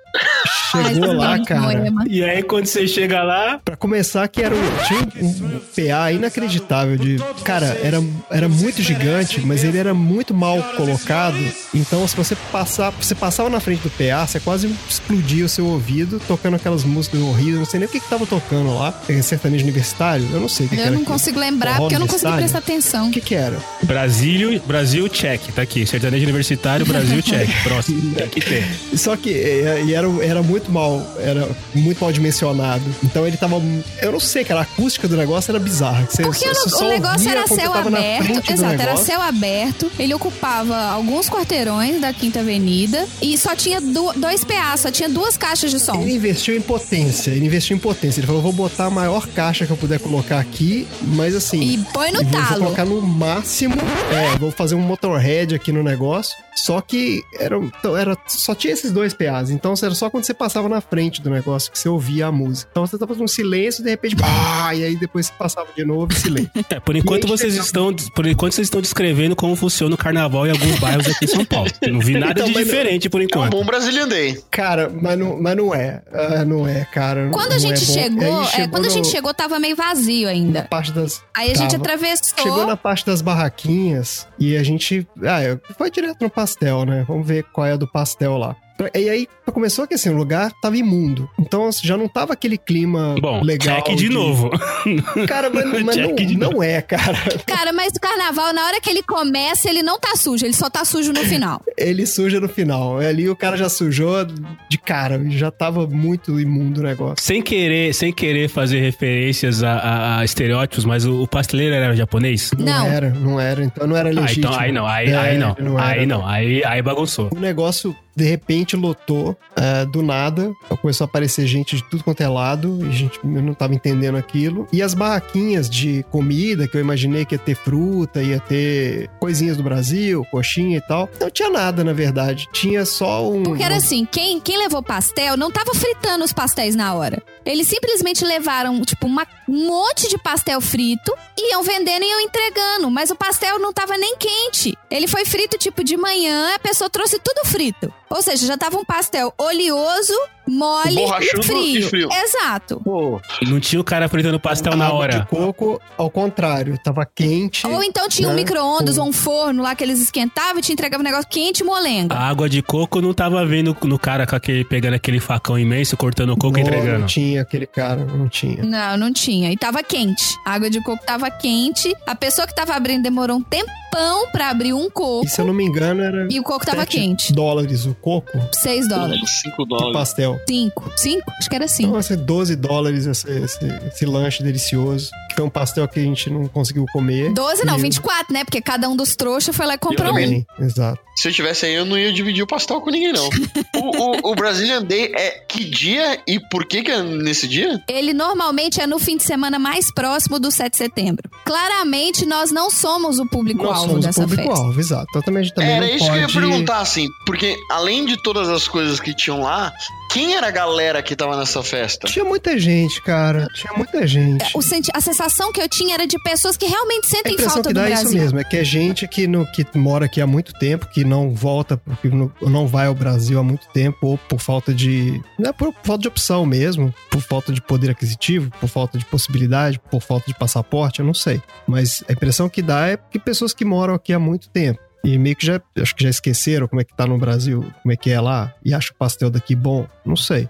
Chegou Ai, lá, cara. E aí, quando você chega lá, Pra começar, que era um, tinha um, um PA inacreditável de. Cara, era, era muito gigante, mas ele era muito mal colocado. Então, se você passar, você passava na frente do PA, você quase explodia o seu ouvido tocando aquelas músicas horríveis. Não sei nem o que, que tava tocando lá. É sertanejo universitário? Eu não sei o que, que Eu era. não aquilo. consigo lembrar Forró porque eu não consegui prestar atenção. O que, que era? Brasil, Brasil check, tá aqui. Sertanejo universitário, Brasil check. Próximo, tem que ter. Só que é, e era, era muito mal, era muito mal dimensionado. Então ele tava. Eu não sei, cara, a acústica do negócio era bizarra. Você, Porque o, o negócio era céu aberto. do Exato, era céu aberto. Ele ocupava alguns quarteirões da Quinta Avenida e só tinha du- dois PA, só tinha duas caixas de som. Ele investiu em potência, ele investiu em potência. Ele falou: vou botar a maior caixa que eu puder colocar aqui, mas assim. E põe no e vou- talo. colocar no máximo. É, vou fazer um motorhead aqui no negócio. Só que era, então, era, só tinha esses dois PAs. Então era só quando você passava na frente do negócio que você ouvia a música. Então você tava num silêncio de repente. Pá, e aí depois você passava de novo e silêncio. É, por enquanto vocês chegava- estão, por enquanto vocês estão descrevendo como funciona o carnaval em alguns bairros aqui em São Paulo. Eu não vi nada Então, de não- diferente por É um enquanto. bom Brazilian Day. Cara, mas não, mas não é. Ah, não é, cara. Quando Não a gente é bom. chegou, Aí é, quando a no- gente chegou, tava meio vazio na ainda. parte das. Aí a gente Tava. atravessou. Chegou na parte das barraquinhas e a gente. Ah, foi direto no pastel, né? Vamos ver qual é a do pastel lá. E aí começou que assim, o lugar tava imundo. Então assim, já não tava aquele clima Bom, legal. check de novo. Cara, mas, mas não, de não é, cara. Cara, mas o carnaval, na hora que ele começa, ele não tá sujo, ele só tá sujo no final. Ele suja no final. Ali o cara já sujou de cara. Já tava muito imundo o negócio. Sem querer, sem querer fazer referências a, a- a estereótipos, mas o, o pasteleiro era japonês? Não. era, não era. Então não era Ah, legítimo. então aí não, aí, É, aí não, não aí não, aí, aí bagunçou. O negócio, de repente, lotou é, do nada. Começou a aparecer gente de tudo quanto é lado. E a gente não tava entendendo aquilo. E as barraquinhas de comida, que eu imaginei que ia ter fruta, ia ter coisinhas do Brasil, coxinha e tal. Não tinha nada, na verdade. Tinha só um. Porque era assim, quem, quem levou pastel não tava fritando os pastéis na hora. Eles simplesmente levaram, tipo, uma- um monte de pastel frito, iam vendendo e iam entregando. Mas o pastel não tava nem quente. Ele foi frito, tipo, de manhã, a pessoa trouxe tudo frito. Ou seja, já tava um pastel oleoso, mole e frio. e frio. Exato. Pô, Não tinha o cara fritando pastel na água hora. de coco, ao contrário, tava quente. Ou então tinha um né? micro-ondas Com- ou um forno lá que eles esquentavam e te entregavam um negócio quente e molenga. A água de coco não tava vendo no cara com aquele, pegando aquele facão imenso, cortando o coco e Não, entregando. Não tinha aquele cara, não tinha. Não, não tinha. E tava quente. A água de coco tava quente. A pessoa que tava abrindo demorou um tempão pra abrir um coco. E se eu não me engano, era. E o coco tava quente. dólares o coco 6 dólares. 5 de dólares. pastel. 5. 5? Acho que era Então, 5. vai ser 12 dólares esse, esse, esse lanche delicioso. Que foi um pastel que a gente não conseguiu comer. 12 não, E- 24, né? Porque cada um dos trouxas foi lá e comprou um. Também, exato. Se eu tivesse aí, eu não ia dividir o pastel com ninguém, não. o, o, o Brazilian Day é que dia e por que que é nesse dia? Ele normalmente é no fim de semana mais próximo do 7 de setembro. Claramente, nós não somos o Nós público-alvo somos o dessa festa. público-alvo, exato. Então também a gente também Era não isso pode... que eu ia perguntar, assim, porque além de todas as coisas que tinham lá, quem era a galera que tava nessa festa? Tinha muita gente, cara. Tinha muita gente. O senti- a sensação que eu tinha era de pessoas que realmente A sentem impressão falta que do dá é Brasil. isso mesmo, é que é gente que, no, que mora aqui há muito tempo, que não volta, que não, não vai ao Brasil há muito tempo, ou por falta de. Não é por, por falta de opção mesmo, por falta de poder aquisitivo, por falta de possibilidade, por falta de passaporte, eu não sei. Mas a impressão que dá é que pessoas que moram aqui há muito tempo. E meio que já, acho que já esqueceram como é que tá no Brasil, como é que é lá, e acha o pastel daqui bom, não sei.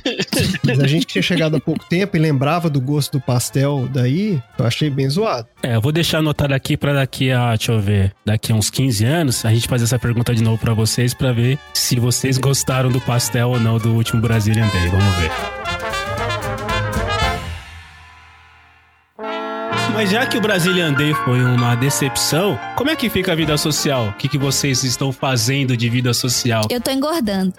Mas a gente que tinha chegado há pouco tempo e lembrava do gosto do pastel daí, eu achei bem zoado. É, eu vou deixar anotado aqui pra daqui a, deixa eu ver, daqui a uns 15 anos, a gente fazer essa pergunta de novo pra vocês pra ver se vocês gostaram do pastel ou não do último Brazilian Day. Vamos ver. Mas já que o Brazilian Day foi uma decepção, como é que fica a vida social? O que, que vocês estão fazendo de vida social? Eu tô engordando.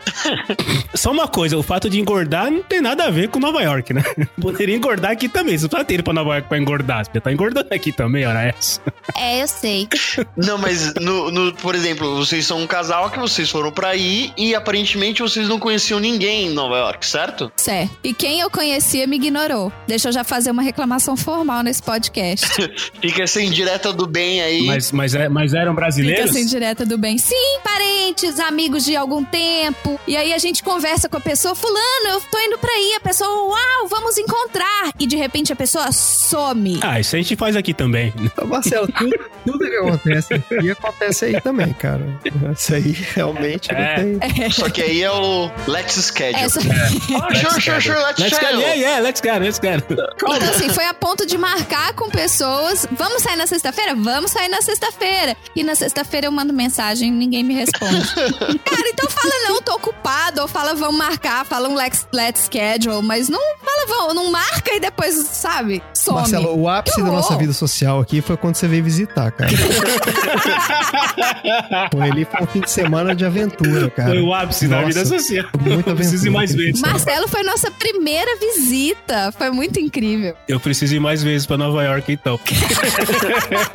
Só uma coisa, o fato de engordar não tem nada a ver com Nova York, né? Poderia engordar aqui também. Você não precisa ter ido pra Nova York pra engordar. Você tá engordando aqui também, hora essa. É, eu sei. Não, mas, no, no- por exemplo, vocês são um casal que vocês foram pra aí e aparentemente vocês não conheciam ninguém em Nova York, certo? Certo. E quem eu conhecia me ignorou. Deixa eu já fazer uma reclamação formal nesse podcast. Fica essa indireta do bem aí. Mas, mas, é- mas eram Fica brasileiros? assim direta do bem. Sim, parentes, amigos de algum tempo. E aí a gente conversa com a pessoa, fulano, eu tô indo pra aí. A pessoa, uau, vamos encontrar. E de repente a pessoa some. Ah, isso a gente faz aqui também. Então, Marcelo, tudo, tudo que acontece aqui acontece aí também, cara. Isso aí realmente É. não tem. Só que aí é o Let's Schedule. Essa... Ah, sure, sure, sure, let's, Let's go, schedule. yeah, yeah, let's go, let's go. Então, assim, foi a ponto de marcar com pessoas. Vamos sair na sexta-feira? Vamos sair na sexta-feira. E na sexta-feira eu mando mensagem ninguém me responde. Cara, então fala não, tô ocupado. Ou fala vamos marcar, fala um let's, let's schedule. Mas não fala vamos, não marca e depois, sabe, some. Marcelo, o ápice da nossa vida social aqui foi quando você veio visitar, cara. foi ali, foi um fim de semana de aventura, cara. Foi o ápice da Nossa, vida social. Muita Eu preciso ir aventura. mais vezes. Marcelo foi nossa primeira visita. Foi muito incrível. Eu preciso ir mais vezes pra Nova York, então.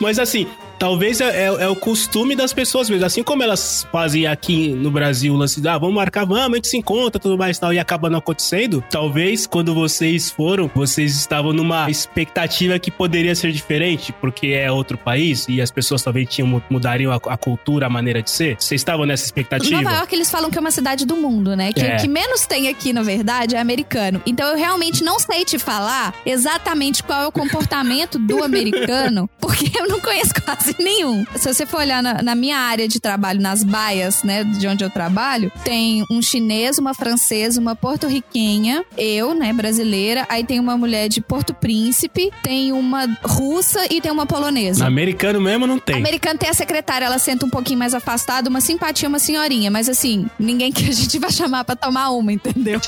Mas assim, talvez é, é- é o costume das pessoas mesmo. Assim como elas fazem aqui no Brasil o lance de, ah, vamos marcar, vamos, a gente se encontra, tudo mais e tal, e acaba não acontecendo. Talvez quando vocês foram, vocês estavam numa expectativa que poderia ser diferente, porque é outro país e as pessoas talvez tinham, mudariam a, a cultura, a maneira de ser. Vocês estavam nessa expectativa? Nova York, eles falam que é uma cidade do mundo, né? Que É. o que menos tem aqui, na verdade, é americano. Então eu realmente não sei te falar exatamente qual é o comportamento do americano, porque eu não conheço quase nenhum. Se você for olhar na, na minha área de trabalho, nas baias, né, de onde eu trabalho, tem um chinês, uma francesa, uma porto-riquenha, eu, né, brasileira, aí tem uma mulher de Porto Príncipe, tem uma russa e tem uma polonesa. Americano mesmo não tem. Americano tem a secretária, ela senta um pouquinho mais afastada, uma simpatia, uma senhorinha, mas assim, ninguém que a gente vai chamar pra tomar uma, entendeu?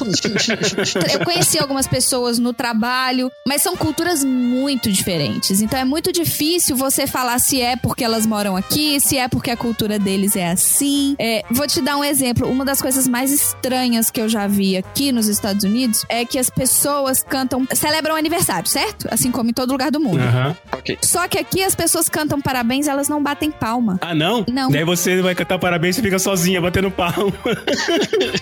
Eu conheci algumas pessoas no trabalho, mas são culturas muito diferentes. Então é muito difícil você falar se é porque elas moram aqui, se é porque a cultura deles é assim. É, vou te dar um exemplo. Uma das coisas mais estranhas que eu já vi aqui nos Estados Unidos é que as pessoas cantam, celebram aniversário, certo? Assim como em todo lugar do mundo. Aham. Ok. Só que aqui as pessoas cantam parabéns, elas não batem palma. Ah, não? Não. Daí você vai cantar parabéns e fica sozinha, batendo palma.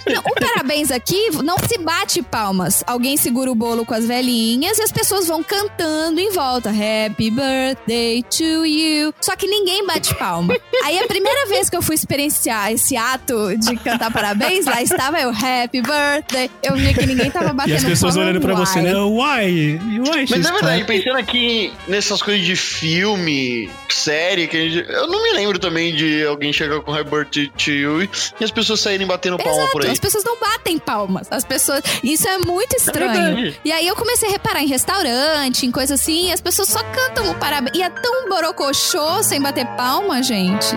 Não, o parabéns aqui não se bate palmas. Alguém segura o bolo com as velhinhas e as pessoas vão cantando em volta. Happy birthday to you. Só que ninguém bate palma. Aí a primeira vez que eu fui experienciar esse ato de cantar parabéns, lá estava eu, Happy birthday. Eu via que ninguém tava batendo E as pessoas palma. olhando pra você, né? Why? Why Mas é verdade, clapping? pensando aqui nessas coisas de filme, série, que a gente, eu não me lembro também de alguém chegar com Happy Birthday to You e as pessoas saírem batendo palma por aí. As pessoas não batem palmas. As pessoas. Isso é muito É estranho. verdade. e aí eu comecei a reparar em restaurante, em coisa assim, e as pessoas só cantam o parabéns. E é tão borocochô sem bater palma, gente.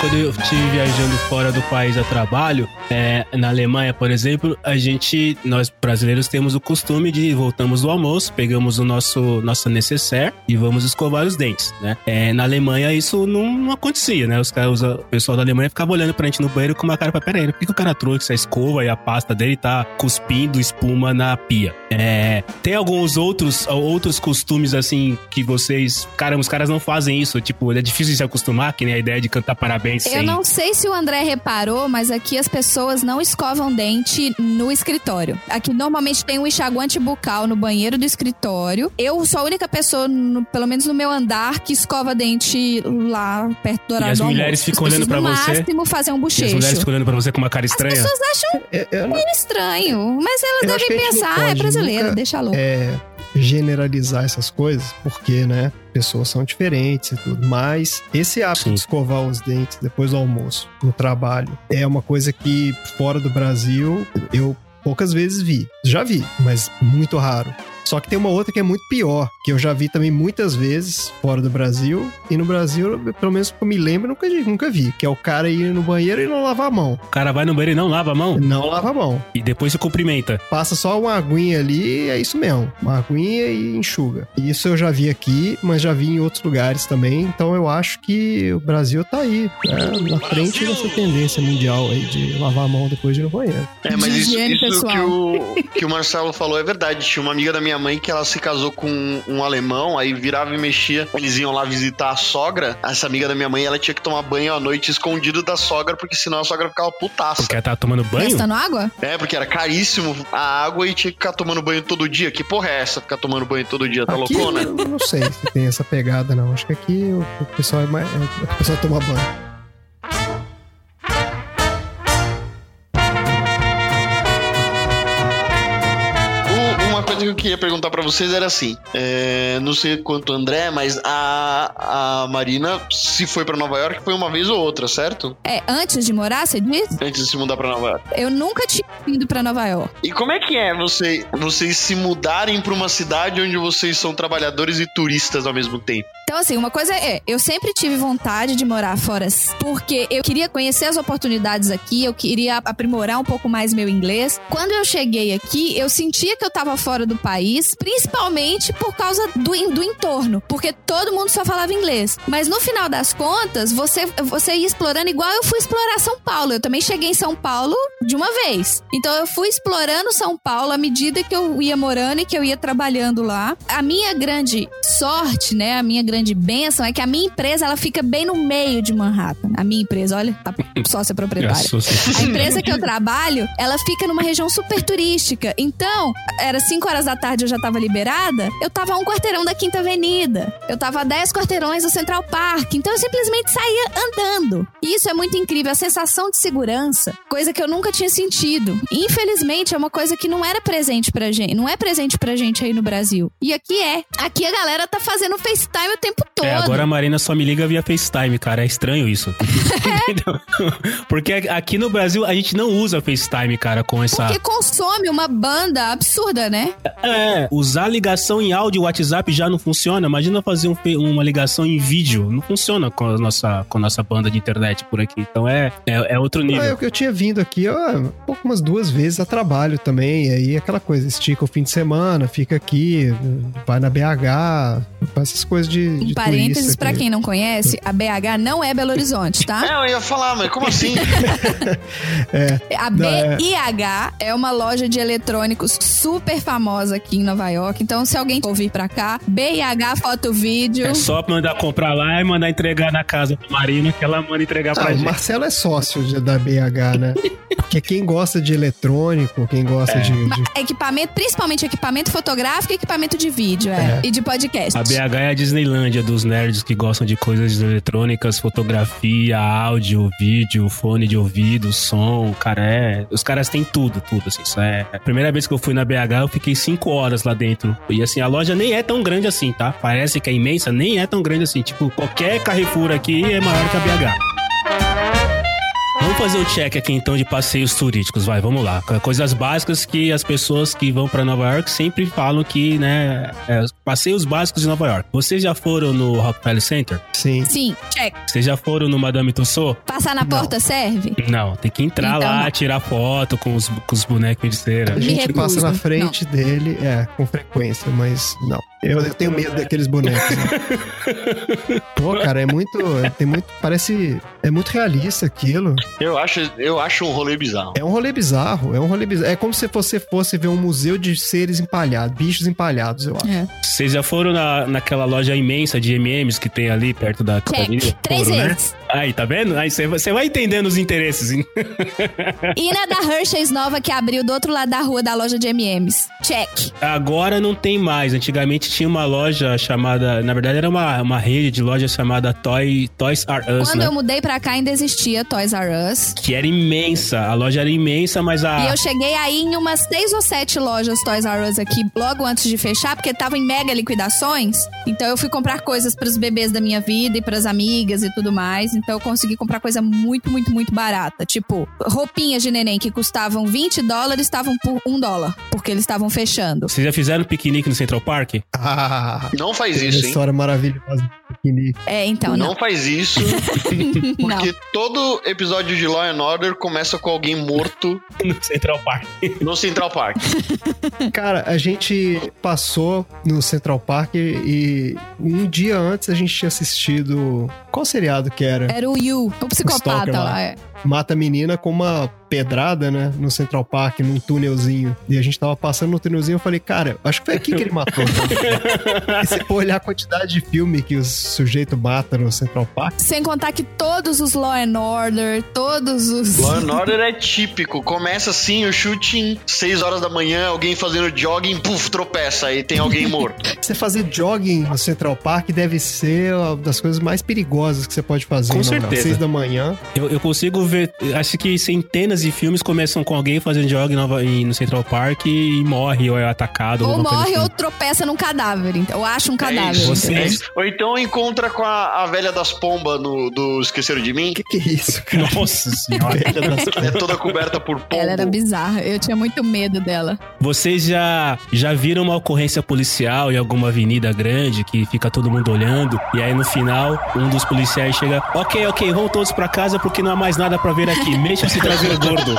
Quando eu estive viajando fora do país a trabalho, é, na Alemanha, por exemplo, a gente, nós brasileiros temos o costume de voltamos do almoço, pegamos o nosso nossa necessaire e vamos escovar os dentes, né? É, na Alemanha isso não, não acontecia, né? Os caras, o pessoal da Alemanha ficava olhando pra gente no banheiro com uma cara pra peraí, por que, que o cara trouxe a escova e a pasta dele tá cuspindo espuma na pia? É, tem alguns outros outros costumes assim que vocês, cara, os caras não fazem isso, tipo, é difícil de se acostumar, que nem a ideia de cantar parabéns Eu não sei se o André reparou, mas aqui as pessoas não escovam dente no escritório. Aqui normalmente tem um enxaguante bucal no banheiro do escritório. Eu sou a única pessoa, no- pelo menos no meu andar, que escova dente lá perto do horário as do mulheres almoço. ficam As olhando no você? máximo fazer um E as bochecho. mulheres ficam olhando pra você com uma cara As estranha. pessoas acham Eu, eu não- estranho, mas elas Eu devem pensar, ah, é pode brasileiro, nunca- deixa louco. é, generalizar essas coisas, porque, né, pessoas são diferentes e tudo. Mas esse hábito Sim. de escovar os dentes depois do almoço, no trabalho, é uma coisa que fora do Brasil eu poucas vezes vi. Já vi, mas muito raro. Só que tem uma outra que é muito pior, que eu já vi também muitas vezes fora do Brasil. E no Brasil, pelo menos que eu me lembro, nunca, nunca vi. Que é o cara ir no banheiro e não lavar a mão. O cara vai no banheiro e não lava a mão Não lava a mão. e depois se cumprimenta. Passa só uma aguinha ali e é isso mesmo. Uma aguinha e enxuga. Isso eu já vi aqui, mas já vi em outros lugares também. Então eu acho que o Brasil tá aí, né, na frente dessa tendência mundial aí de lavar a mão depois de ir no banheiro. É, mas isso, isso que, o, que o Marcelo falou é verdade. Tinha uma amiga da minha mãe que ela se casou com um alemão, aí virava e mexia. Eles iam lá visitar a sogra. Essa amiga da minha mãe, ela tinha que tomar banho à noite escondido da sogra, porque senão a sogra ficava putaça. Porque ela tá tomando banho? Gastando água? É, porque era caríssimo a água e tinha que ficar tomando banho todo dia. Que porra é essa, ficar tomando banho todo dia? Tá aqui loucona? eu não sei se tem essa pegada, não. Acho que aqui o, o pessoal é mais. é- O pessoal toma banho. Queria perguntar pra vocês era assim: é, não sei quanto André, mas a, a Marina, se foi pra Nova York, foi uma vez ou outra, certo? É, antes de morar, você disse? Antes de se mudar pra Nova York. Eu nunca tinha ido pra Nova York. E como é que é você, vocês se mudarem pra uma cidade onde vocês são trabalhadores e turistas ao mesmo tempo? Então, assim, uma coisa é, eu sempre tive vontade de morar fora porque eu queria conhecer as oportunidades aqui, eu queria aprimorar um pouco mais meu inglês. Quando eu cheguei aqui, eu sentia que eu tava fora do país, principalmente por causa do, do entorno, porque todo mundo só falava inglês. Mas no final das contas, você, você ia explorando igual eu fui explorar São Paulo. Eu também cheguei em São Paulo de uma vez. Então eu fui explorando São Paulo à medida que eu ia morando e que eu ia trabalhando lá. A minha grande sorte, né, a minha grande bênção é que a minha empresa ela fica bem no meio de Manhattan. A minha empresa, olha, tá sócia proprietária. A empresa que eu trabalho, ela fica numa região super turística. Então, era 5 horas da tarde, eu já tava liberada. Eu tava a um quarteirão da Quinta Avenida. Eu tava a 10 quarteirões do Central Park. Então, eu simplesmente saía andando. E isso é muito incrível. A sensação de segurança, coisa que eu nunca tinha sentido. Infelizmente, é uma coisa que não era presente pra gente. Não é presente pra gente aí no Brasil. E aqui é. Aqui a galera tá fazendo FaceTime o tempo todo. É, agora a Marina só me liga via FaceTime, cara. É estranho isso. Entendeu? Porque aqui no Brasil a gente não usa FaceTime, cara, com essa. Porque consome uma banda absurda, né? É, usar ligação em áudio WhatsApp já não funciona. Imagina fazer um uma ligação em vídeo. Não funciona com a nossa, com a nossa banda de internet por aqui. Então é, é, é outro nível. eu, eu tinha vindo aqui, ó, um pouco umas duas vezes a trabalho também. E aí aquela coisa, estica o fim de semana, fica aqui, vai na BH, faz essas coisas de. Um de parênteses, aqui. quem não conhece, a BH não é Belo Horizonte, tá? É, eu ia falar, mas como assim? A Não, é. BIH é uma loja de eletrônicos super famosa aqui em Nova York. Então, se alguém for vir pra cá, BIH Foto Vídeo. É só mandar comprar lá e mandar entregar na casa da Marina, que ela manda entregar pra Ah, o gente. Marcelo é sócio da BH, né? Porque quem gosta de eletrônico, quem gosta É. de, de Equipamento, principalmente equipamento fotográfico e equipamento de vídeo, é. E de podcast. A BH é a Disneylândia dos nerds que gostam de coisas eletrônicas, fotografia, áudio, vídeo, fone de ouvido, som. Cara, é. Os caras têm tudo, tudo. Assim, isso é. A primeira vez que eu fui na BH, eu fiquei cinco horas lá dentro. E assim, a loja nem é tão grande assim, tá? Parece que é imensa, nem é tão grande assim. Tipo, qualquer Carrefour aqui é maior que a BH. Fazer o check aqui então de passeios turísticos, vai, vamos lá. Coisas básicas que as pessoas que vão pra Nova York sempre falam que, né, é, passeios básicos de Nova York. Vocês já foram no Rockefeller Center? sim. Sim, check. Vocês já foram no Madame Tussauds? Passar na porta serve? Não, tem que entrar Então lá, não. tirar foto com os, com os bonecos de cera. A gente passa na frente dele, é, com frequência, mas não. Eu, eu tenho medo daqueles bonecos. Né? Pô, cara, é muito. Tem muito. Parece. É muito realista aquilo. Eu acho, eu acho um rolê bizarro. É um rolê bizarro. É um rolê bizarro. É como se você fosse ver um museu de seres empalhados, bichos empalhados, eu acho. É. Vocês já foram na, naquela loja imensa de M&M's que tem ali perto da Check. Três Foram, né? Aí, tá vendo? Aí você vai entendendo os interesses. hein? E na da Hershey's nova que abriu do outro lado da rua da loja de M&M's. Check. Agora não tem mais. Antigamente tinha uma loja chamada. Na verdade, era uma, uma rede de lojas chamada Toy, Toys R Us, Quando né? eu mudei pra cá ainda existia Toys R Us. Que era imensa. A loja era imensa, mas a. E eu cheguei aí em umas seis ou sete lojas Toys R Us aqui logo antes de fechar, porque tava em mega liquidações. Então eu fui comprar coisas pros bebês da minha vida e pras amigas e tudo mais. Então eu consegui comprar coisa muito, muito, muito barata. Tipo, roupinhas de neném que custavam 20 dólares estavam por 1 dólar, porque eles estavam fechando. Vocês já fizeram piquenique no Central Park? Ah, Não faz isso, uma hein? história maravilhosa do piquenique. É, então, não. não. faz isso, Não. porque todo episódio de Law and Order começa com alguém morto No Central Park. no Central Park. Cara, a gente passou no Central Park e um dia antes a gente tinha assistido. Qual seriado que era? Era o Yu, o psicopata Stalker lá. lá. é. Mata a menina com uma pedrada, né? No Central Park, num túnelzinho. E a gente tava passando no túnelzinho. Eu falei, cara, acho que foi aqui que ele matou. e se for olhar a quantidade de filme que o sujeito mata no Central Park. Sem contar que todos os Law and Order, todos os. Law and Order é típico. Começa assim, o shooting, 6 horas da manhã, alguém fazendo jogging, puf, tropeça, aí tem alguém morto. Você fazer jogging no Central Park deve ser uma das coisas mais perigosas que você pode fazer. Com não, não. certeza. Seis da manhã. Eu, eu consigo ver, acho que centenas de filmes começam com alguém fazendo nova- em- no Central Park e morre ou é atacado. Ou morre assim. ou tropeça num cadáver, então, ou acha um É cadáver. isso, Você- é isso. Ou então encontra com a, a velha das pombas no, do Esqueceram de Mim, O que, que é isso, cara? Nossa senhora. é toda coberta por pombo. Ela era bizarra, eu tinha muito medo dela. Vocês já, já viram uma ocorrência policial em alguma avenida grande que fica todo mundo olhando e aí no final um dos policiais chega, ok, ok, vão todos pra casa porque não há mais nada pra ver aqui, mexa-se traseiro gordo.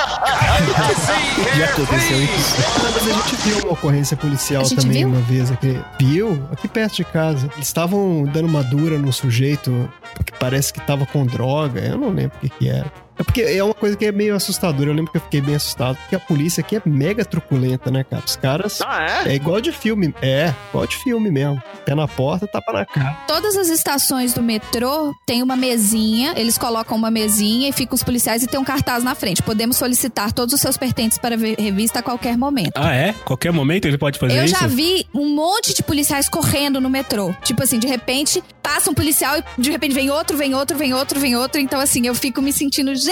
já aconteceu isso? Mas a gente viu uma ocorrência policial também viu? uma vez aqui. Viu? Aqui perto de casa. Eles estavam dando uma dura num sujeito que parece que tava com droga. Eu não lembro o que que era. É porque é uma coisa que é meio assustadora. Eu lembro que eu fiquei bem assustado. Porque a polícia aqui é mega truculenta, né, cara? Os caras. Ah, é? É igual de filme. É, igual de filme mesmo. Pé na porta, tapa na cara. Todas as estações do metrô tem uma mesinha, eles colocam uma mesinha e ficam os policiais e tem um cartaz na frente. Podemos solicitar todos os seus pertences para ver- revista a qualquer momento. Ah, é? Qualquer momento ele pode fazer Eu isso? já vi um monte de policiais correndo no metrô. Tipo assim, de repente passa um policial e de repente vem outro, vem outro, vem outro, vem outro. Então, assim, eu fico me sentindo, gente,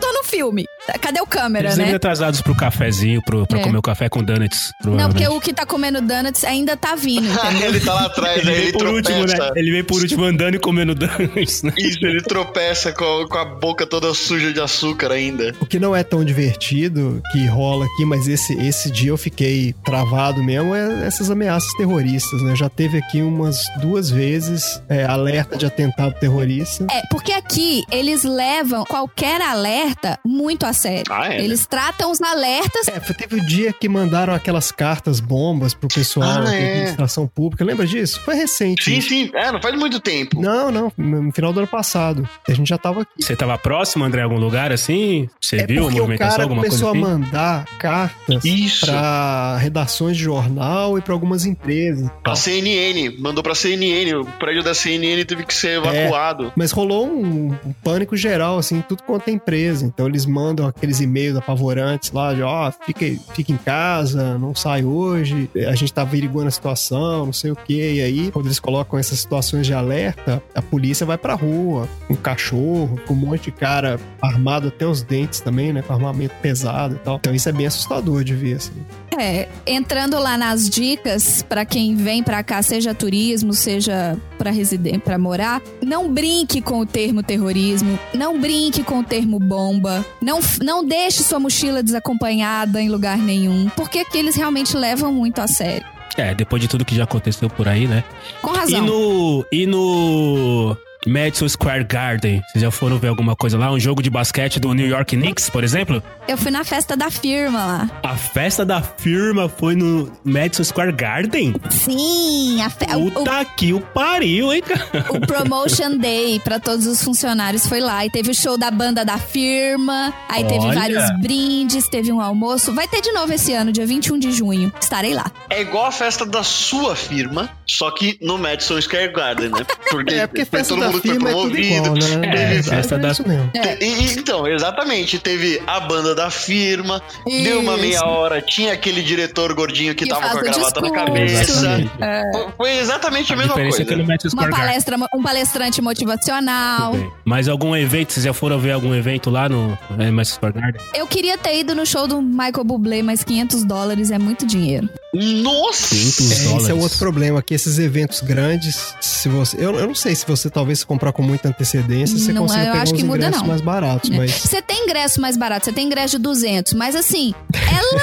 tô no filme. Cadê o câmera, Eles né? atrasados pro cafezinho, pro, pra É. comer o café com donuts. Não, porque o que tá comendo donuts ainda tá vindo, ele tá lá atrás, Ele aí vem ele por último, né? Ele vem por último andando e comendo donuts, né? Isso, ele tropeça com, com a boca toda suja de açúcar ainda. O que não é tão divertido que rola aqui, mas esse, esse dia eu fiquei travado mesmo, é essas ameaças terroristas, né? Já teve aqui umas duas vezes é, alerta de atentado terrorista. É, porque aqui eles levam qualquer alerta muito a sério. Ah, é? Eles tratam os alertas. É, teve o dia que mandaram aquelas cartas bombas pro pessoal Ah, da é. administração pública. Lembra disso? Foi recente. Sim, sim. É, não faz muito tempo. Não, não, no final do ano passado. A gente já tava aqui. Você tava próximo, André, em algum lugar assim? Você é viu a porque o movimentação, cara alguma coisa começou assim? a mandar cartas Isso. pra redações de jornal e pra algumas empresas. A CNN, mandou pra CNN, o prédio da CNN teve que ser evacuado. Mas rolou um, um pânico geral, assim, tudo quanto é empresa. Então eles mandam aqueles e-mails apavorantes lá, de ó, fica, fica em casa, não sai hoje, a gente tá averiguando a situação, não sei o quê. E aí, quando eles colocam essas situações de alerta, a polícia vai pra rua, com cachorro, com um monte de cara armado até os dentes também, né? Com armamento pesado e tal. Então isso é bem assustador de ver, assim. É, entrando lá nas dicas pra quem vem pra cá, seja turismo, seja pra residência, para morar, não brinque com o termo terrorismo, não brinque com o termo bomba, não não deixe sua mochila desacompanhada em lugar nenhum, porque aqui eles realmente levam muito a sério. É, depois de tudo que já aconteceu por aí, né? Com E razão. no. E no. Madison Square Garden, vocês já foram ver alguma coisa lá? Um jogo de basquete do New York Knicks, por exemplo? Eu fui na festa da firma lá. A festa da firma foi no Madison Square Garden? Sim, a fe- o, o- Puta que o pariu, hein, cara? o Promotion Day pra todos os funcionários foi lá. E teve o show da banda da firma. Aí teve Olha. vários brindes, teve um almoço. Vai ter de novo esse ano, dia 21 de junho. Estarei lá. É igual a festa da sua firma, só que no Madison Square Garden, né? Porque, É, porque foi festa todo da que foi firma é tudo igual, né? É, É, festa é da- isso mesmo. E- então, exatamente. Teve a banda da firma, deu uma Isso. meia hora, tinha aquele diretor gordinho que, Que tava com a gravata na discurso. cabeça. Exatamente. Foi- Foi exatamente a, A mesma é coisa. Uma palestra, um palestrante motivacional. Mas algum evento, vocês já foram ver algum evento lá no é, Madison Square Garden? Eu queria ter ido no show do Michael Bublé, mas 500 dólares é muito dinheiro. Nossa! 500 É, esse é dólares. outro problema, que esses eventos grandes, se você. Eu, eu não sei se você talvez você comprar com muita antecedência, você Não, consegue eu pegar acho uns que muda, ingressos não. mais baratos. É. Mas Você tem ingresso mais barato, você tem ingresso de 200, mas assim, é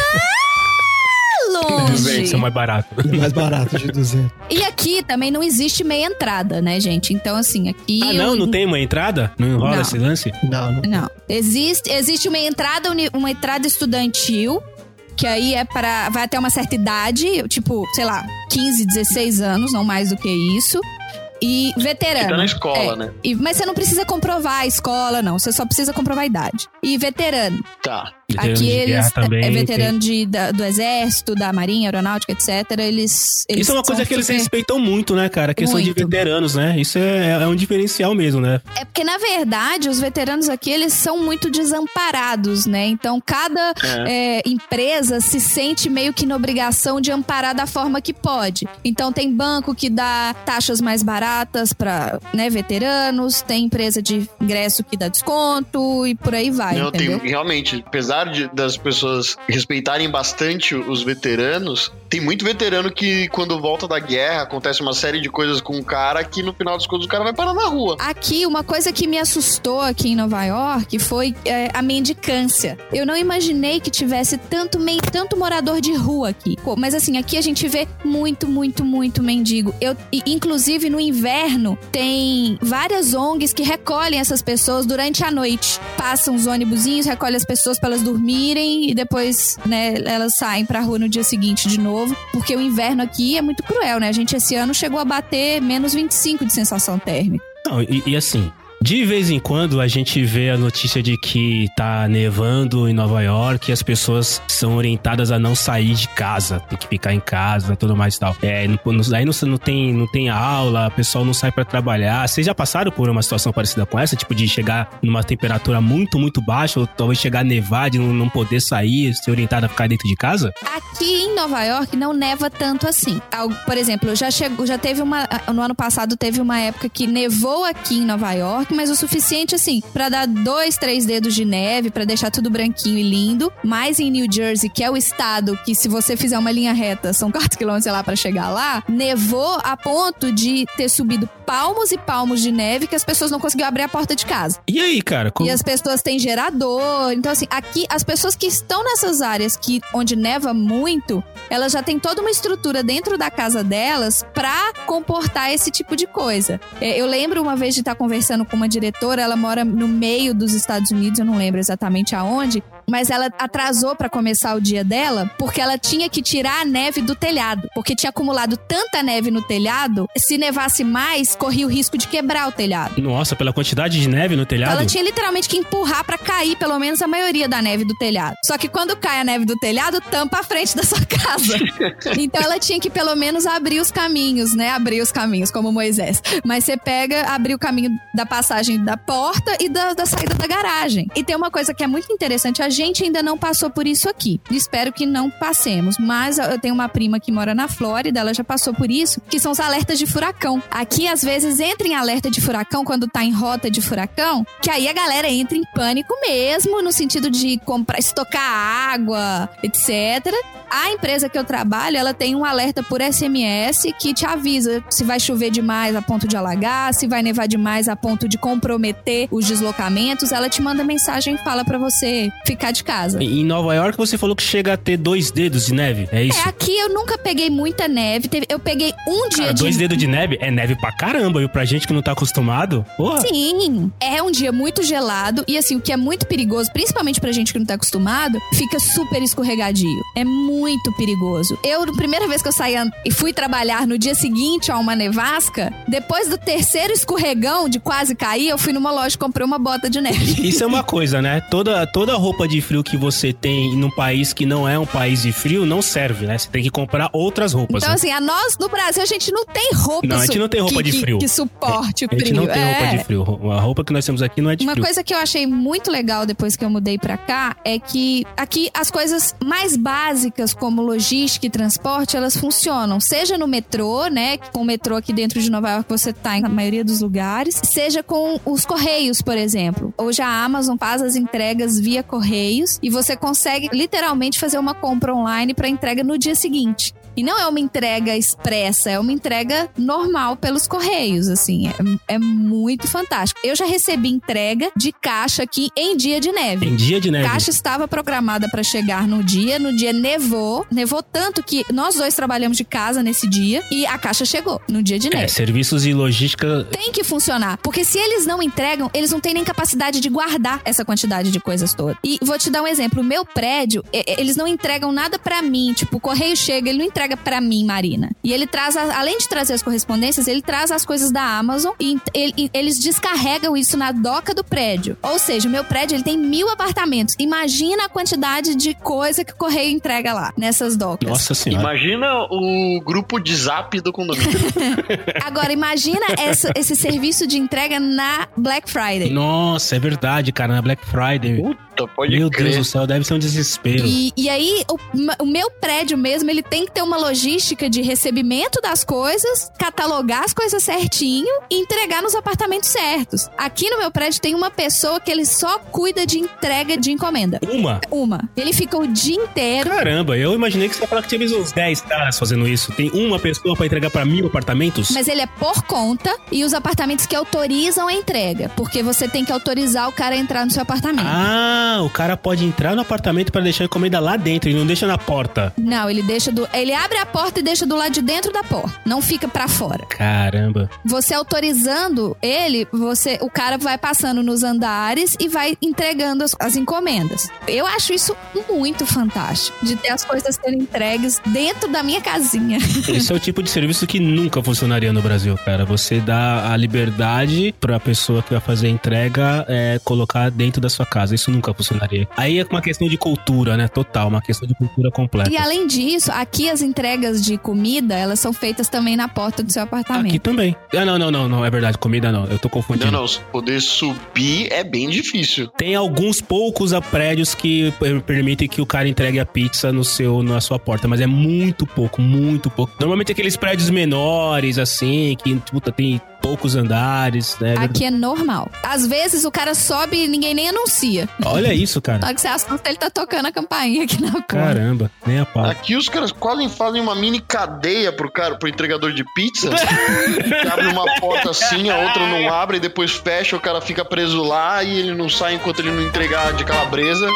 lá longe. São mais barato. é mais barato de 200. E aqui também não existe meia entrada, né, gente? Então, assim, aqui. Ah, não? eu- Não tem uma entrada? Não rola Não. esse lance? Não, não. Não. Existe, existe uma entrada, uma entrada estudantil, que aí é para vai até uma certa idade, tipo, sei lá, 15, 16 anos, não mais do que isso. E veterano. Fica na escola, É. né? E- mas você não precisa comprovar a escola, não. Você só precisa comprovar a idade. E veterano. Tá. Veterano Aqui de eles. guerra também. é veterano de, da- do exército, da marinha, aeronáutica, etc. Eles. eles Isso é uma coisa que eles super- respeitam muito, né, cara? A questão de Muito. veteranos, né? Isso é, é um diferencial mesmo, né? É porque, na verdade, os veteranos aqui, eles são muito desamparados, né? Então, cada é, empresa se sente meio que na obrigação de amparar da forma que pode. Então, tem banco que dá taxas mais baratas para né, veteranos, tem empresa de ingresso que dá desconto e por aí vai, Não, tem, realmente, apesar de- das pessoas respeitarem bastante os veteranos, tem muito veterano que, quando volta da guerra, acontece uma série de coisas com o cara que, no final das contas, o cara vai parar na rua. Aqui, uma coisa que me assustou aqui em Nova York foi é, a mendicância. Eu não imaginei que tivesse tanto, men- tanto morador de rua aqui. Pô, mas assim, aqui a gente vê muito, muito, muito mendigo. Eu, inclusive, no inverno, tem várias ONGs que recolhem essas pessoas durante a noite. Passam os ônibusinhos, recolhem as pessoas para elas dormirem e depois, né, elas saem pra rua no dia seguinte de novo. Porque o inverno aqui é muito cruel, né? A gente esse ano chegou a bater menos 25 de sensação térmica. Não, e, e assim, de vez em quando a gente vê a notícia de que tá nevando em Nova York e as pessoas são orientadas a não sair de casa, tem que ficar em casa, tudo mais e tal. É, não, aí não, não tem, não tem aula, o pessoal não sai pra trabalhar. Vocês já passaram por uma situação parecida com essa? Tipo, de chegar numa temperatura muito, muito baixa, ou talvez chegar a nevar, de não, não poder sair, ser orientado a ficar dentro de casa? Aqui em Nova York não neva tanto assim. Por exemplo, já chegou, já teve uma no ano passado teve uma época que nevou aqui em Nova York, mas o suficiente assim pra dar dois, três dedos de neve pra deixar tudo branquinho e lindo. Mas em New Jersey, que é o estado que se você fizer uma linha reta são 4 quilômetros sei lá para chegar lá, nevou a ponto de ter subido palmos e palmos de neve que as pessoas não conseguiam abrir a porta de casa. E aí, cara? Como... E as pessoas têm gerador. Então, assim, aqui as pessoas que estão nessas áreas que onde neva muito, elas já têm toda uma estrutura dentro da casa delas pra comportar esse tipo de coisa. É, Eu lembro uma vez de estar conversando com uma diretora, ela mora no meio dos Estados Unidos, eu não lembro exatamente aonde, mas ela atrasou pra começar o dia dela porque ela tinha que tirar a neve do telhado, porque tinha acumulado tanta neve no telhado, se nevasse mais, corria o risco de quebrar o telhado. Nossa, pela quantidade de neve no telhado? Ela tinha literalmente que empurrar pra cair pelo menos a maioria da neve do telhado. Só que quando cai a neve do telhado, tampa a frente da sua casa. então ela tinha que pelo menos abrir os caminhos, né? Abrir os caminhos, como Moisés. Mas você pega, abrir o caminho da passagem da porta e da, da saída da garagem. E tem uma coisa que é muito interessante: a gente ainda não passou por isso aqui. Espero que não passemos. Mas eu tenho uma prima que mora na Flórida, ela já passou por isso, que são os alertas de furacão. Aqui, às vezes, entra em alerta de furacão quando tá em rota de furacão, que aí a galera entra em pânico mesmo, no sentido de comprar, estocar água, etc. A empresa que eu trabalho, ela tem um alerta por SMS que te avisa se vai chover demais a ponto de alagar, se vai nevar demais a ponto de comprometer os deslocamentos. Ela te manda mensagem e fala pra você ficar de casa. Em Nova York você falou que chega a ter dois dedos de neve, é isso? É, aqui eu nunca peguei muita neve. Eu peguei um dia Cara, de. dois dedos de neve é neve pra caramba, viu? Pra gente que não tá acostumado, porra. Sim, é um dia muito gelado e assim, o que é muito perigoso, principalmente pra gente que não tá acostumado, fica super escorregadio. É muito perigoso. Eu, na primeira vez que eu saí e fui trabalhar no dia seguinte a uma nevasca, depois do terceiro escorregão de quase cair, eu fui numa loja e comprei uma bota de neve. Isso é uma coisa, né? Toda, toda roupa de frio que você tem num país que não é um país de frio não serve, né? Você tem que comprar outras roupas. Então, né? assim, a nós no Brasil a gente não tem roupa Não, a gente não tem roupa que- de que- frio. Que, suporte o a gente frio. não tem roupa É. de frio. A roupa que nós temos aqui não é de Uma frio. coisa que eu achei muito legal depois que eu mudei pra cá é que aqui as coisas mais básicas, como logística e transporte, elas funcionam. Seja no metrô, né? Com o metrô aqui dentro de Nova York você tá em na maioria dos lugares. Seja com os correios, por exemplo. Hoje a Amazon faz as entregas via correios e você consegue literalmente fazer uma compra online pra entrega no dia seguinte. E não é uma entrega expressa, é uma entrega normal pelos correios, assim. É, é muito fantástico. Eu já recebi entrega de caixa aqui em dia de neve. Em dia de neve. A caixa estava programada para chegar no dia, no dia nevou, nevou tanto que nós dois trabalhamos de casa nesse dia e a caixa chegou no dia de neve. É, serviços e logística. Tem que funcionar, porque se eles não entregam, eles não têm nem capacidade de guardar essa quantidade de coisas todas. E vou te dar um exemplo, o meu prédio, eles não entregam nada pra mim, tipo, o correio chega, ele não entrega pra mim, Marina. E ele traz, a- além de trazer as correspondências, ele traz as coisas da Amazon e, ele- e eles descarregam isso na doca do prédio. Ou seja, o meu prédio ele tem mil apartamentos. Imagina a quantidade de coisa que o correio entrega lá, nessas docas. Nossa senhora. Imagina o grupo de zap do condomínio. Agora, imagina essa- esse serviço de entrega na Black Friday. Nossa, é verdade, cara. Na Black Friday. Puta, pode Meu crer. Deus do céu, deve ser um desespero. E, e aí, o, o meu prédio mesmo, ele tem que ter uma logística de recebimento das coisas, catalogar as coisas certinho e entregar nos apartamentos certos. Aqui no meu prédio tem uma pessoa que ele só cuida de entrega de encomenda. Uma? Uma. Ele fica o dia inteiro. Caramba, eu imaginei que você ia falar que tinha uns 10 caras fazendo isso. Tem uma pessoa pra entregar pra mil apartamentos? Mas ele é por conta e os apartamentos que autorizam a entrega. Porque você tem que autorizar o cara a entrar no seu apartamento. Ah, o cara pode entrar no apartamento pra deixar a encomenda lá dentro e não deixa na porta. Não, ele deixa do. Ele abre a porta e deixa do lado de dentro da porta. Não fica pra fora. Caramba. Você autorizando ele, você, o cara vai passando nos andares e vai entregando as, as encomendas. Eu acho isso muito fantástico, de ter as coisas serem entregues dentro da minha casinha. Esse é o tipo de serviço que nunca funcionaria no Brasil, cara. Você dá a liberdade pra pessoa que vai fazer a entrega é, colocar dentro da sua casa. Isso nunca funcionaria. Aí é uma questão de cultura, né? Total, uma questão de cultura completa. E além disso, aqui as entregas de comida, elas são feitas também na porta do seu apartamento. Aqui também. Ah, não, não, não, não, é verdade. Comida não. Eu tô confundindo. Não, não, poder subir é bem difícil. Tem alguns poucos prédios que per- permitem que o cara entregue a pizza no seu, na sua porta, mas é muito pouco, muito pouco. Normalmente aqueles prédios menores, assim, que puta, tem poucos andares, né? Aqui é normal. Às vezes o cara sobe e ninguém nem anuncia. Olha isso, Na cara. hora que você assusta, ele tá tocando a campainha aqui na porta. Caramba, nem a pau. Aqui os caras quase fazem uma mini cadeia pro cara, pro entregador de pizza. que abre uma porta assim, a outra não abre, e depois fecha, o cara fica preso lá e ele não sai enquanto ele não entregar de calabresa.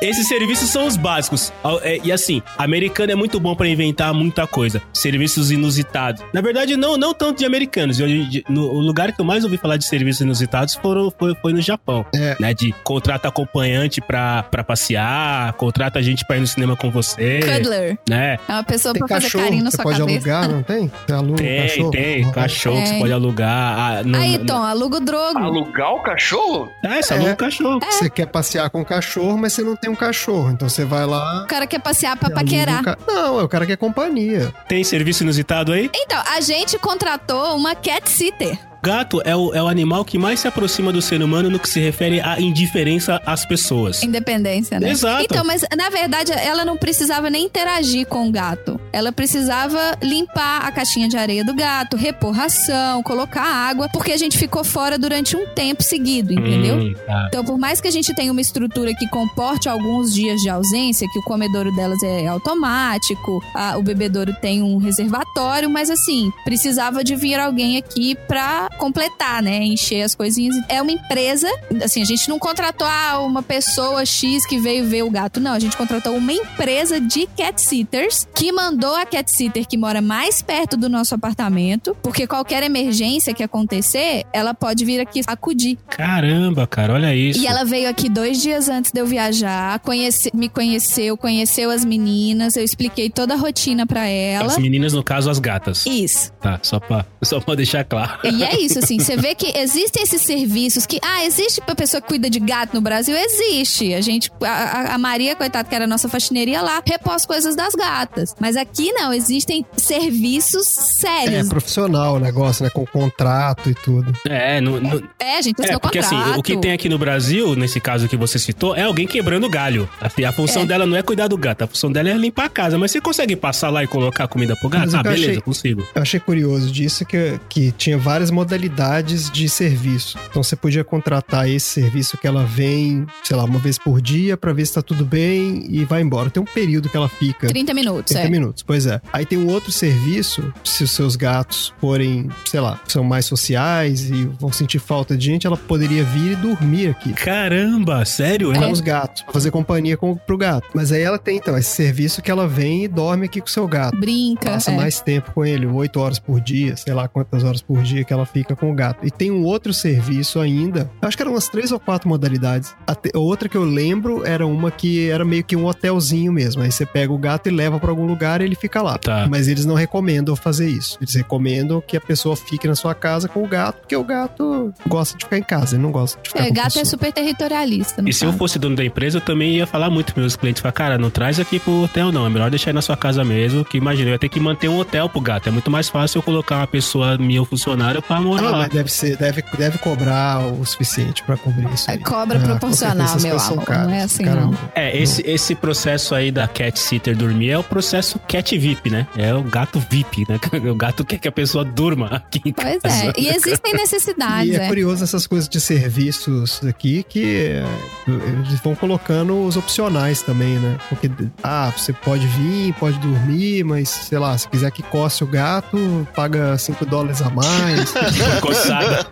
Esses serviços são os básicos. É, E assim, americano é muito bom pra inventar muita coisa. Serviços inusitados. Na verdade, não, não tanto de americanos. Eu- de- no, o lugar que eu mais ouvi falar de serviços inusitados foram, foi, foi no Japão. É. Né? De contrata acompanhante pra, pra passear, contrata gente pra ir no cinema com você. Cuddler. Né? É uma pessoa Tem pra fazer cachorro, carinho na você sua pode cabeça. alugar, não tem? Você aluga Tem, cachorro? tem. Cachorro que você Tem. pode alugar. Ah, no- Aí, Tom, aluga o drogo. Alugar o cachorro? É, você É. aluga o cachorro. Você quer passear com o cachorro, mas você não tem um cachorro. Então você vai lá. O cara quer passear pra aluga um paquerar. ca- Não, é o cara que é companhia. Tem serviço inusitado aí? Então, a gente contratou uma cat sitter. Gato é o, é o animal que mais se aproxima do ser humano no que se refere à indiferença às pessoas. Independência, né? Exato. Então, mas na verdade ela não precisava nem interagir com o gato. Ela precisava limpar a caixinha de areia do gato, repor ração, colocar água, porque a gente ficou fora durante um tempo seguido, entendeu? Hum, tá. Então, por mais que a gente tenha uma estrutura que comporte alguns dias de ausência, que o comedouro delas é automático, a- o bebedouro tem um reservatório, mas assim, precisava de vir alguém aqui pra completar, né? Encher as coisinhas. É uma empresa, assim, a gente não contratou ah, uma pessoa X que veio ver o gato, não. A gente contratou uma empresa de cat sitters que mandou a cat sitter que mora mais perto do nosso apartamento, porque qualquer emergência que acontecer, ela pode vir aqui acudir. Caramba, cara, olha isso. E ela veio aqui dois dias antes de eu viajar, conhece- me conheceu, conheceu as meninas, eu expliquei toda a rotina pra ela. As meninas, no caso, as gatas. Isso. Tá, só pra, só pra deixar claro. E é isso, assim, você vê que existem esses serviços que, ah, existe pra pessoa que cuida de gato no Brasil? Existe. A gente, a, a- a Maria, coitada, que era a nossa faxineira, ia lá, repôs as coisas das gatas. Mas aqui não, existem serviços É sérios. profissional o negócio, né? Com contrato e tudo. É, no, no- É, a gente é porque assim, contrato. o que tem aqui no Brasil, nesse caso que você citou, é alguém quebrando galho. Assim, a função É. dela não é cuidar do gato, a função dela é limpar a casa. Mas você consegue passar lá e colocar comida pro gato? Mas Ah, beleza, achei- consigo. Eu achei curioso disso que, que tinha várias modalidades de serviço. Então você podia contratar esse serviço que ela vem, sei lá, uma vez por dia pra ver se tá tudo bem e vai embora. Tem um período que ela fica. 30 minutos, 30 é. minutos, pois é. Aí tem um outro serviço, se os seus gatos forem, sei lá, são mais sociais e vão sentir falta de gente, ela poderia vir e dormir aqui. Caramba, sério? É. Com os gatos, pra fazer companhia com, pro gato. Mas aí ela tem, então, esse serviço que ela vem e dorme aqui com o seu gato. Brinca. Passa é. mais tempo com ele, 8 horas por dia, sei lá quantas horas por dia que ela fica com o gato. E tem um outro serviço ainda, eu acho que eram umas três ou quatro modalidades. A outra que eu lembro era uma que era meio que um hotelzinho mesmo. Aí você pega o gato e leva pra algum lugar e ele fica lá. Tá. Mas eles não recomendam fazer isso. Eles recomendam que a pessoa fique na sua casa com o gato, porque o gato gosta de ficar em casa, ele não gosta de ficar É, com gato é pessoa. super territorialista. E se eu caso. fosse dono da empresa, eu também ia falar muito pros meus clientes. Falar, cara, não traz aqui pro hotel, não. É melhor deixar na sua casa mesmo. Que imagina, eu ia ter que manter um hotel pro gato. É muito mais fácil eu colocar uma pessoa, meu funcionário, pra Ah, lá. mas deve ser, deve, deve cobrar o suficiente pra cobrir isso. É, aí. cobra Ah, proporcional, meu amor. caras, Não é assim, caramba. É, esse, esse processo aí da cat sitter dormir é o processo cat VIP, né? É o gato VIP, né? O gato quer que a pessoa durma aqui em Pois casa. é. E existem necessidades, E é é. curioso essas coisas de serviços aqui que é, eles vão colocando os opcionais também, né? Porque, ah, você pode vir, pode dormir, mas sei lá, se quiser que coce o gato, paga 5 dólares a mais. Coçada.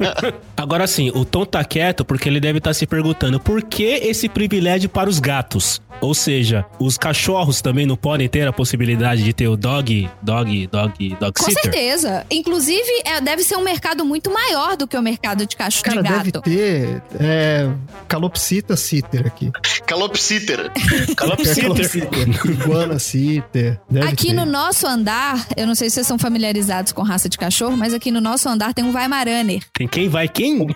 Agora sim, o Tom tá quieto porque ele deve estar se perguntando por que esse privilégio para os gatos? Ou seja, os cachorros também não podem ter a possibilidade de ter o dog, dog, dog, dog Com sitter? certeza. Inclusive, é, deve ser um mercado muito maior do que o mercado de cachorro Cara, de deve gato. ter é, calopsita sitter aqui. Calopsiter. Calopsitter. Iguana sitter. Deve Aqui ter. no nosso andar, eu não sei se vocês são familiarizados com raça de cachorro, mas aqui no nosso andar tem um Weimaraner. Tem quem vai quem?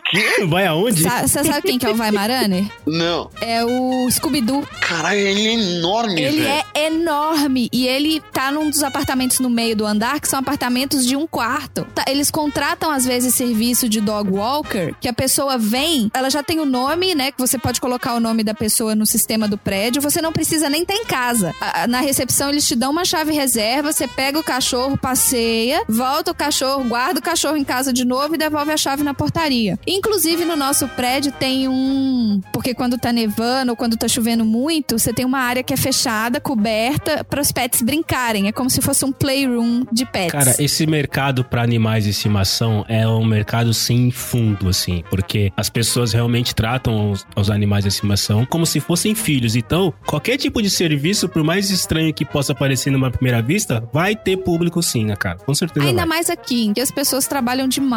Vai aonde? Sa- Você sabe quem que é o Weimaraner? Não. É o Scooby-Doo. Caralho, ele é enorme, Ele velho. é enorme e ele tá num dos apartamentos no meio do andar, que são apartamentos de um quarto. Tá, eles contratam, às vezes, serviço de dog walker, que a pessoa vem, ela já tem o nome, né? Que você pode colocar o nome da pessoa no sistema do prédio, você não precisa nem estar em casa. Na recepção, eles te dão uma chave reserva, você pega o cachorro, passeia, volta o cachorro, guarda o cachorro em casa de novo e devolve a chave na portaria. Inclusive, no nosso prédio tem um. Porque quando tá nevando ou quando tá chovendo muito, você tem uma área que é fechada, coberta, para os pets brincarem. É como se fosse um playroom de pets. Cara, esse mercado pra animais de estimação é um mercado sem fundo, assim, porque as pessoas realmente tratam os, os animais de estimação como se fossem filhos. Então, qualquer tipo de serviço, por mais estranho que possa parecer numa primeira vista, vai ter público sim, né, cara? Com certeza Ainda vai. mais aqui, em que as pessoas trabalham demais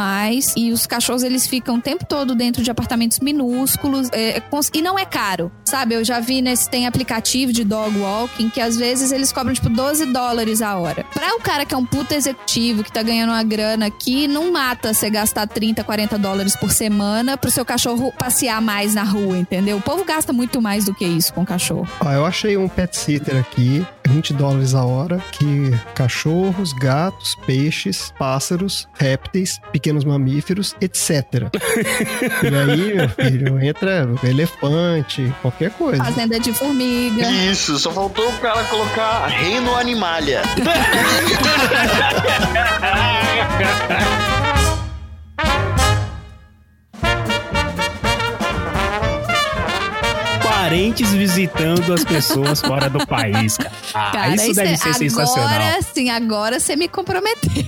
e os cachorros eles ficam o tempo todo dentro de apartamentos minúsculos é, cons- e não é caro, sabe? Eu já vi nesse tem aplicativo de dog walking que às vezes eles cobram tipo 12 dólares a hora. Pra o cara que é um puta executivo que tá ganhando uma grana aqui, não mata você gastar 30, 40 dólares por semana pro seu cachorro passear mais na rua, entendeu? O povo gasta muito mais do que isso com cachorro. Eu achei um pet sitter aqui, 20 dólares a hora, que cachorros, gatos, peixes, pássaros, répteis, pequenos mamíferos, etc. e aí, meu filho, entra elefante, qualquer coisa. Fazenda de formiga. Isso, só faltou o cara colocar reino animalia. Parentes visitando as pessoas fora do país, cara. Ah, Cara, isso deve é- ser sensacional. Agora sim, agora você me comprometeu.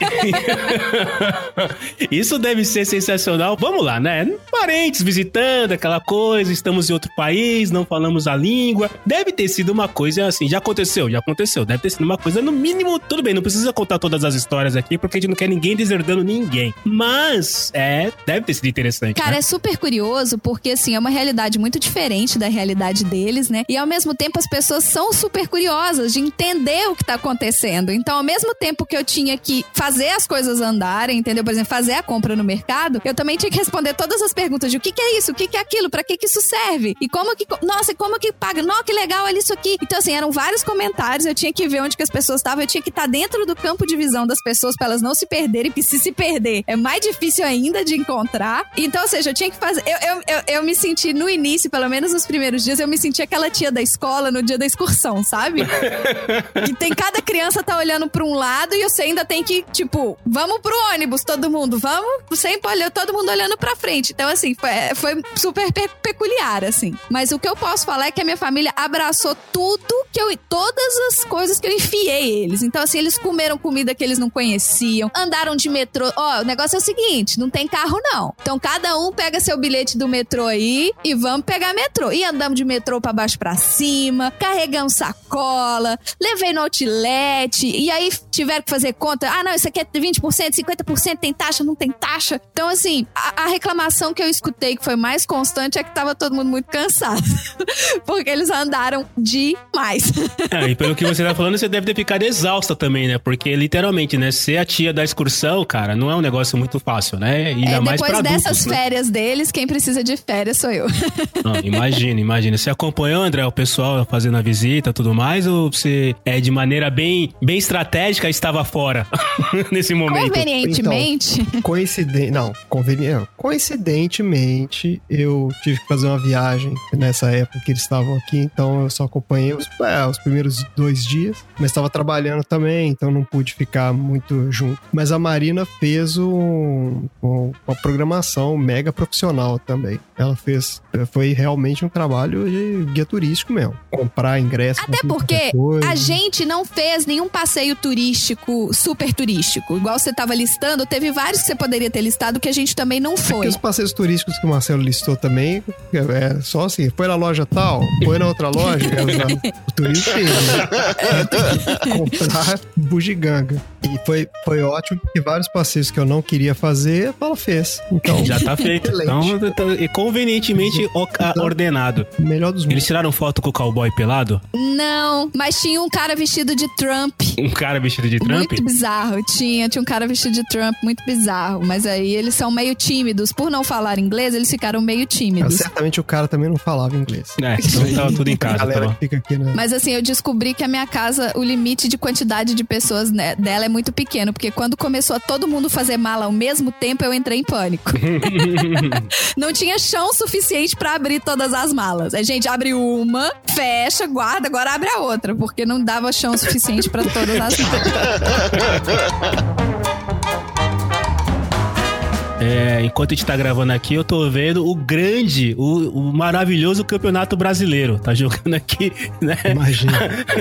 Isso deve ser sensacional. Vamos lá, né? Parentes visitando, aquela coisa, estamos em outro país, não falamos a língua. Deve ter sido uma coisa assim, já aconteceu, já aconteceu. Deve ter sido uma coisa, no mínimo, tudo bem, não precisa contar todas as histórias aqui, porque a gente não quer ninguém deserdando ninguém. Mas, é, deve ter sido interessante. Cara, né? é super curioso porque, assim, é uma realidade muito diferente diferente da realidade deles, né? E ao mesmo tempo as pessoas são super curiosas de entender o que tá acontecendo. Então, ao mesmo tempo que eu tinha que fazer as coisas andarem, entendeu? Por exemplo, fazer a compra no mercado, eu também tinha que responder todas as perguntas de o que, que é isso, o que, que é aquilo, para que, que isso serve? E como que. Nossa, como que paga? Nossa, que legal, olha isso aqui. Então, assim, eram vários comentários, eu tinha que ver onde que as pessoas estavam, eu tinha que estar tá dentro do campo de visão das pessoas para elas não se perderem, porque se se perder é mais difícil ainda de encontrar. Então, ou seja, eu tinha que fazer. Eu, eu, eu, eu me senti no início, pelo menos nos primeiros dias, eu me senti aquela tia da escola no dia da excursão, sabe? que tem cada criança tá olhando para um lado e você ainda tem que, tipo, vamos pro ônibus, todo mundo, vamos? Sempre olhando, todo mundo olhando pra frente. Então, assim, foi, foi super pe peculiar, assim. Mas o que eu posso falar é que a minha família abraçou tudo que eu. Todas as coisas que eu enfiei eles. Então, assim, eles comeram comida que eles não conheciam, andaram de metrô. Ó, oh, o negócio é o seguinte: não tem carro, não. Então, cada um pega seu bilhete do metrô aí e vamos pegar metrô. E andamos de metrô pra baixo pra cima, carregamos sacola, levei no outlet, e aí tiveram que fazer conta. Ah, não, isso aqui é 20%, 50%, tem taxa, não tem taxa. Então, assim, a, a reclamação que eu escutei que foi mais constante é que tava todo mundo muito cansado. Porque eles andaram demais. É, e pelo que você tá falando, você deve ter ficado exausta também, né? Porque literalmente, né? Ser a tia da excursão, cara, não é um negócio muito fácil, né? Ainda é, mais pra dessas adultos, né? férias né? deles, quem precisa de férias sou eu. Não, imagina, imagina. Você acompanhou, André, o pessoal fazendo a visita e tudo mais, ou você é de maneira bem, bem estratégica estava fora nesse momento? Convenientemente. Então, coincidente, não, conveniente, coincidentemente, eu tive que fazer uma viagem nessa época que eles estavam aqui, então eu só acompanhei os, é, os primeiros dois dias, mas estava trabalhando também, então não pude ficar muito junto. Mas a Marina fez um, um, uma programação mega profissional também. Ela fez, foi realmente um trabalho de guia turístico mesmo. Comprar ingresso. Até porque a gente não fez nenhum passeio turístico, super turístico. Igual você estava listando, teve vários que você poderia ter listado que a gente também não foi. Porque os passeios turísticos que o Marcelo listou também, é só assim, foi na loja tal, foi na outra loja, é, o turismo fez, né? Comprar bugiganga. E foi, foi ótimo, porque vários passeios que eu não queria fazer, ela fez. Então, já tá feito. Então, tá, convenientemente então, ordenado. Melhor dos mundos. Eles tiraram foto com o cowboy pelado? Não, mas tinha um cara vestido de Trump. Um cara vestido de Trump? Muito bizarro. Tinha, tinha um cara vestido de Trump, muito bizarro. Mas aí eles são meio tímidos. Por não falar inglês, eles ficaram meio tímidos. Mas, certamente o cara também não falava inglês. É, então tava tudo em casa. galera tá fica aqui, né? Mas assim, eu descobri que a minha casa, o limite de quantidade de pessoas né, dela é muito pequeno. Porque quando começou a todo mundo fazer mala ao mesmo tempo, eu entrei em pânico. não tinha chão suficiente para abrir todas as malas. A gente abre uma, fecha, guarda, agora abre a outra. Porque não dava chão suficiente para todas as malas. É, enquanto a gente tá gravando aqui, eu tô vendo o grande, o, o maravilhoso campeonato brasileiro. Tá jogando aqui, né? Imagina.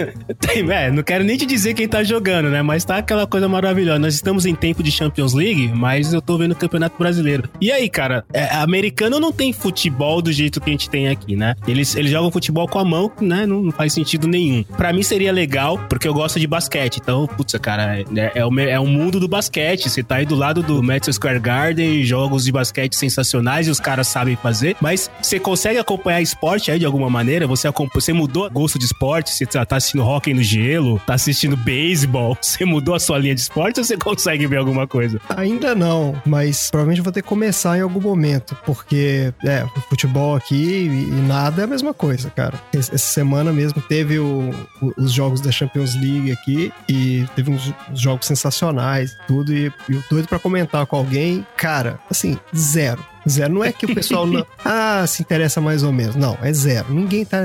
Tem, é, não quero nem te dizer quem tá jogando, né? Mas tá aquela coisa maravilhosa. Nós estamos em tempo de Champions League, mas eu tô vendo o campeonato brasileiro. E aí, cara, é, americano não tem futebol do jeito que a gente tem aqui, né? Eles, eles jogam futebol com a mão, né? Não, não faz sentido nenhum. Pra mim seria legal, porque eu gosto de basquete. Então, putz, cara, é, é, o, é o mundo do basquete. Você tá aí do lado do Madison Square Garden jogos de basquete sensacionais e os caras sabem fazer, mas você consegue acompanhar esporte aí de alguma maneira? Você, você mudou gosto de esporte? Você tá assistindo hockey no gelo? Tá assistindo beisebol? Você mudou a sua linha de esporte ou você consegue ver alguma coisa? Ainda não, mas provavelmente vou ter que começar em algum momento, porque, é, futebol aqui e, nada é a mesma coisa, cara. Essa semana mesmo teve o, os jogos da Champions League aqui e teve uns, jogos sensacionais tudo, e eu doido pra comentar com alguém. Cara, cara, assim, zero. Zero. Não é que o pessoal não, ah, se interessa mais ou menos. Não, é zero. Ninguém tá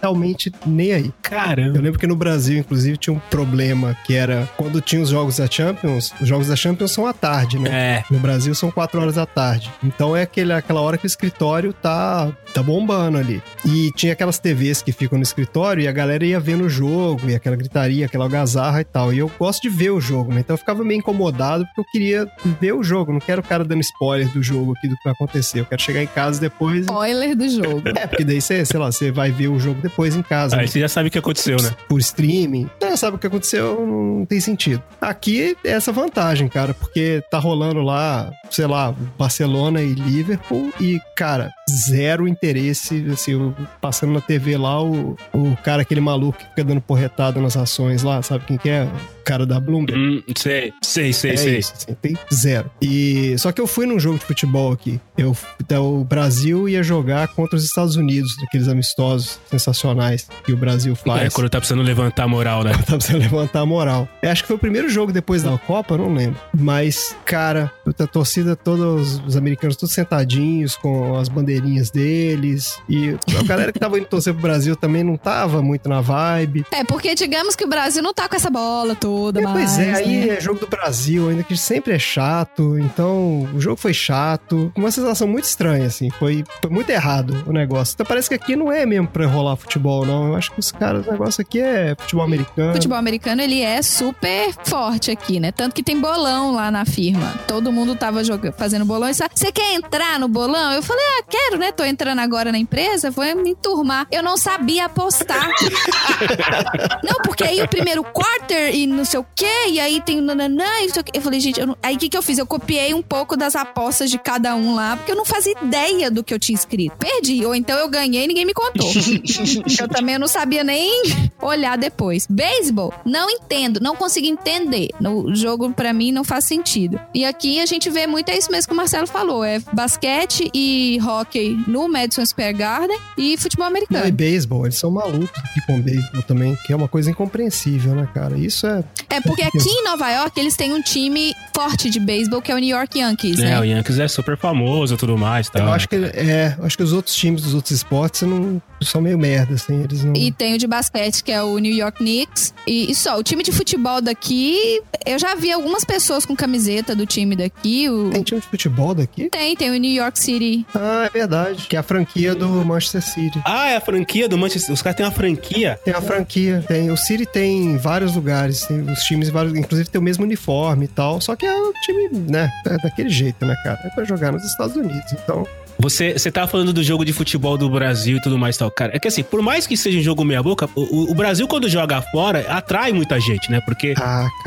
realmente nem aí. Caramba. Eu lembro que no Brasil, inclusive, tinha um problema que era quando tinha os jogos da Champions, os jogos da Champions são à tarde, né? É. No Brasil são quatro horas da tarde. Então é aquele, aquela hora que o escritório tá, tá bombando ali. E tinha aquelas TVs que ficam no escritório e a galera ia vendo o jogo, e aquela gritaria, aquela algazarra e tal. E eu gosto de ver o jogo, né? Então eu ficava meio incomodado porque eu queria ver o jogo. Não quero o cara dando spoiler do jogo aqui do que vai acontecer acontecer. Eu quero chegar em casa depois. Spoiler do jogo. É, porque daí você, sei lá, você vai ver o jogo depois em casa. Aí né? você já sabe o que aconteceu, né? por streaming, né, sabe o que aconteceu, não tem sentido. Aqui é essa vantagem, cara, porque tá rolando lá, sei lá, Barcelona e Liverpool e, cara, zero interesse, assim, passando na TV lá, o, o cara, aquele maluco que fica dando porretada nas ações lá, sabe quem que é? O cara da Bloomberg. Hum, sei, sei, sei, É sei. isso, assim, tem zero. E só que eu fui num jogo de futebol aqui. Eu, então, o Brasil ia jogar contra os Estados Unidos, aqueles amistosos sensacionais que o Brasil faz. É, quando tá precisando levantar a moral, né? Tá precisando levantar a moral. Eu acho que foi o primeiro jogo depois da Copa, não lembro. Mas, cara, a torcida, todos os americanos, todos sentadinhos com as bandeirinhas deles. E a galera que tava indo torcer pro Brasil também não tava muito na vibe. É, porque digamos que o Brasil não tá com essa bola toda, É, mas. pois é, aí né? é jogo do Brasil, ainda que sempre é chato. Então, o jogo foi chato. Uma sensação muito estranha, assim. Foi, foi muito errado o negócio. Então, parece que aqui não é mesmo pra rolar futebol, não. Eu acho que os caras, o negócio aqui é futebol americano. futebol americano, ele é super forte aqui, né? Tanto que tem bolão lá na firma. Todo mundo tava jogando, fazendo bolão e você quer entrar no bolão? Eu falei, ah, quero, né? Tô entrando agora na empresa, vou me enturmar. Eu não sabia apostar. não, porque aí o primeiro quarter e não sei o quê, e aí tem o nananã e não sei o quê. Eu falei, gente, eu não- aí o que que eu fiz? Eu copiei um pouco das apostas de cada um lá, porque eu não fazia ideia do que eu tinha escrito. Perdi, ou então eu ganhei e ninguém me contou. eu também não sabia nem olhar depois. Beisebol, não entendo, não consigo entender. O jogo pra mim não faz sentido. E aqui a gente vê muito é isso mesmo que o Marcelo falou, é basquete e hockey no Madison Square Garden e futebol Não, e americano. beisebol, eles são malucos aqui com beisebol também, que é uma coisa incompreensível, né, cara? Isso é. É porque aqui em Nova York eles têm um time forte de beisebol que é o New York Yankees, É, né? o Yankees é super famoso e tudo mais. Tá? eu acho que é, eu acho que os outros times dos outros esportes não são meio merda, assim, eles não. E tem o de basquete, que é o New York Knicks. E, e só, o time de futebol daqui, eu já vi algumas pessoas com camiseta do time daqui. O... Tem time de futebol daqui? Tem, tem o New York City. Ah, é verdade. Que é a franquia do Manchester City. Ah, é a franquia do Manchester. Os caras têm uma franquia. Tem a franquia, tem. O City tem em vários lugares, tem os times, vários, inclusive tem o mesmo uniforme e tal. Só que é um time, né? É daquele jeito, né, cara? É pra jogar nos Estados Unidos. Então, Você, você tava falando do jogo de futebol do Brasil e tudo mais tal, cara. É que assim, por mais que seja um jogo meia-boca, o, o Brasil, quando joga fora, atrai muita gente, né? Porque.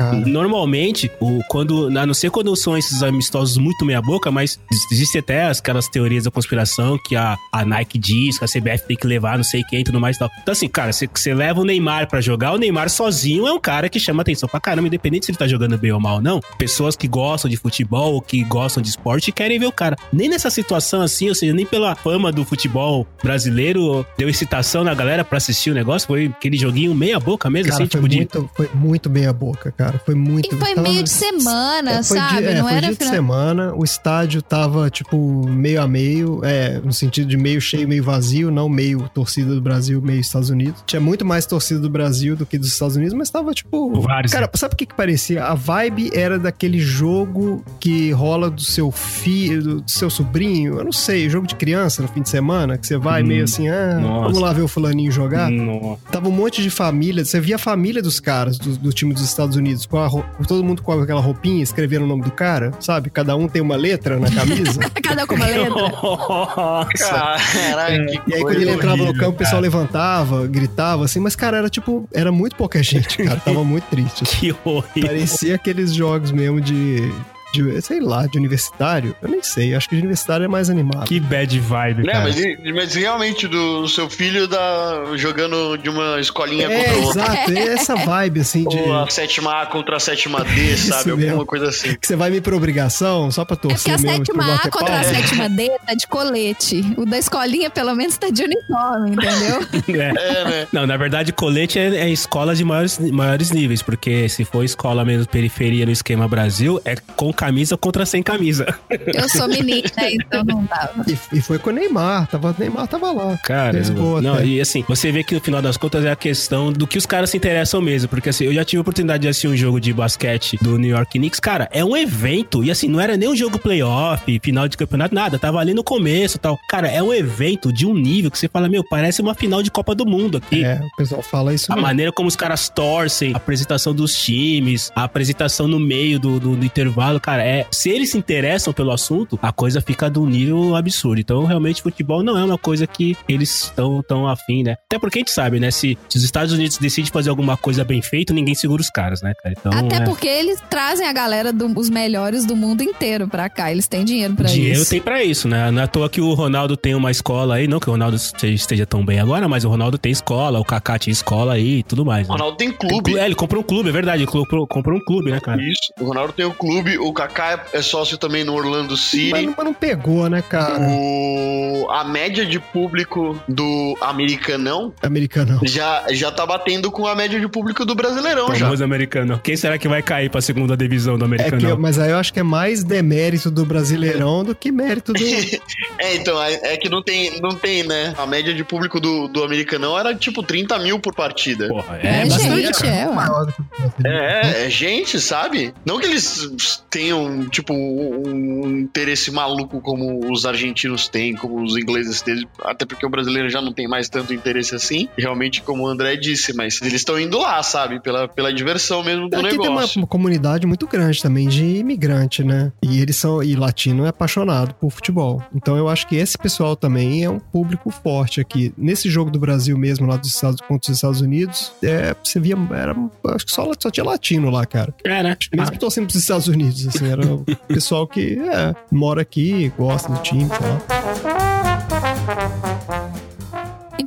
ah. Normalmente, o, quando, a não ser quando são esses amistosos muito meia-boca, mas existem até aquelas teorias da conspiração que a, a Nike diz que a CBF tem que levar não sei quem e tudo mais e tal. Então, assim, cara, você, você leva o Neymar pra jogar, o Neymar sozinho é um cara que chama atenção pra caramba, independente se ele tá jogando bem ou mal não. Pessoas que gostam de futebol ou que gostam de esporte querem ver o cara. Nem nessa situação assim, ou seja, nem pela fama do futebol brasileiro deu excitação na galera pra assistir o negócio. Foi aquele joguinho meia-boca mesmo, Cara, assim, foi, tipo de. muito, foi muito meia boca, cara. Foi muito. E foi tava- meio de semana, É, foi sabe? Dia, é, não foi era dia de final. semana, o estádio tava, tipo, meio a meio, é, no sentido de meio cheio, meio vazio, não meio torcida do Brasil, meio Estados Unidos. Tinha muito mais torcida do Brasil do que dos Estados Unidos, mas tava, tipo... Vários, Cara, sabe o que que parecia? A vibe era daquele jogo que rola do seu filho, do seu sobrinho, eu não sei, jogo de criança no fim de semana, que você vai Hum, meio assim, ah, nossa. vamos lá ver o fulaninho jogar. Nossa. Tava um monte de família, você via a família dos caras do, do time dos Estados Unidos, com a todo mundo com aquela roupinha, escrevendo o nome do cara, sabe? Cada um tem uma letra na camisa. Cada um com uma letra. Nossa. Caralho, que e aí, quando ele entrava no horrível, campo, o pessoal cara. levantava, gritava, assim, mas, cara, era tipo, era muito pouca gente, cara. Tava muito triste. assim. Que horrível. Parecia aqueles jogos mesmo de, de, sei lá, de universitário. Eu nem sei, acho que de universitário é mais animado. Que bad vibe, Né, cara. mas, mas realmente do seu filho da, jogando de uma escolinha É, contra outra. exato, é essa vibe, assim, de... Ou a sétima A contra a sétima D, sabe? Alguma mesmo. coisa assim. Que você vai me por obrigação, só pra É porque torcer a mesmo. sétima pro A contra a palma. sétima D tá de colete. O da escolinha, pelo menos, tá de uniforme, entendeu? É. É, né? Não, na verdade, colete é, é escola de maiores, maiores níveis, porque se for escola mesmo periferia no esquema Brasil, é com camisa contra sem camisa. Eu sou menina, então não dava. E, e foi com o Neymar, tava, o Neymar tava lá. Cara, não, e assim, você vê que no final das contas é a questão do que os caras se interessam mesmo, porque assim, eu já tive a oportunidade de assistir um jogo de basquete do New York Knicks, cara, é um evento, e assim, não era nem um jogo playoff, final de campeonato, nada, tava ali no começo e tal. Cara, é um evento de um nível que você fala, meu, parece uma final de Copa do Mundo aqui. É, o pessoal fala isso A mesmo. maneira como os caras torcem, a apresentação dos times, a apresentação no meio do, do, do intervalo, cara, é, se eles se interessam pelo assunto, a coisa fica de um nível absurdo. Então, realmente, futebol não é uma coisa que eles estão tão afim, né? Até porque a gente sabe, né? Se, se os Estados Unidos decidem fazer alguma coisa bem feita, ninguém segura os caras, né, cara? Então, Até é, porque eles trazem a galera dos melhores do mundo inteiro pra cá. Eles têm dinheiro pra dinheiro isso. tem pra isso, né? Não é à toa que o Ronaldo tem uma escola aí, não que o Ronaldo esteja- tão bem agora, mas o Ronaldo tem escola, o Kaká tinha escola aí e tudo mais. O Né? Ronaldo tem clube. clu- É, ele comprou um clube, é verdade. Ele comprou, comprou um clube, né, cara? Isso. O Ronaldo tem o clube, o Kaká é sócio também no Orlando Mas, City. mas não pegou, né, cara? O... A média de público do americanão Americano. já, já tá batendo com a média de público do brasileirão já. Famoso americano. Quem será que vai cair pra segunda divisão do É americano? que, mas aí eu acho que é mais demérito do Brasileirão do que mérito do. É, então, é, é que não tem, não tem, né? A média de público do, do americanão era tipo 30 mil por partida. Porra, É, é, bastante. gente, é, Brasileirão. É, é gente, sabe? Não que eles tenham, tipo, um, um interesse maluco como os argentinos têm, como os ingleses têm, até porque o brasileiro já não tem mais tanto interesse assim, realmente, como o André disse, mas eles estão indo lá, sabe? Pela, pela diversão mesmo do Aqui tem uma, negócio. uma comunidade muito grande também de imigrante, né? E eles são. E latino é apaixonado por futebol. Então eu acho que esse pessoal também é um público forte aqui. Nesse jogo do Brasil mesmo, lá dos Estados, contra os Estados Unidos, é, você via. Era, acho que só, só tinha latino lá, cara. É, né? Mesmo torcendo pros Estados Unidos, assim, era o pessoal que é, mora aqui, gosta do time e tal.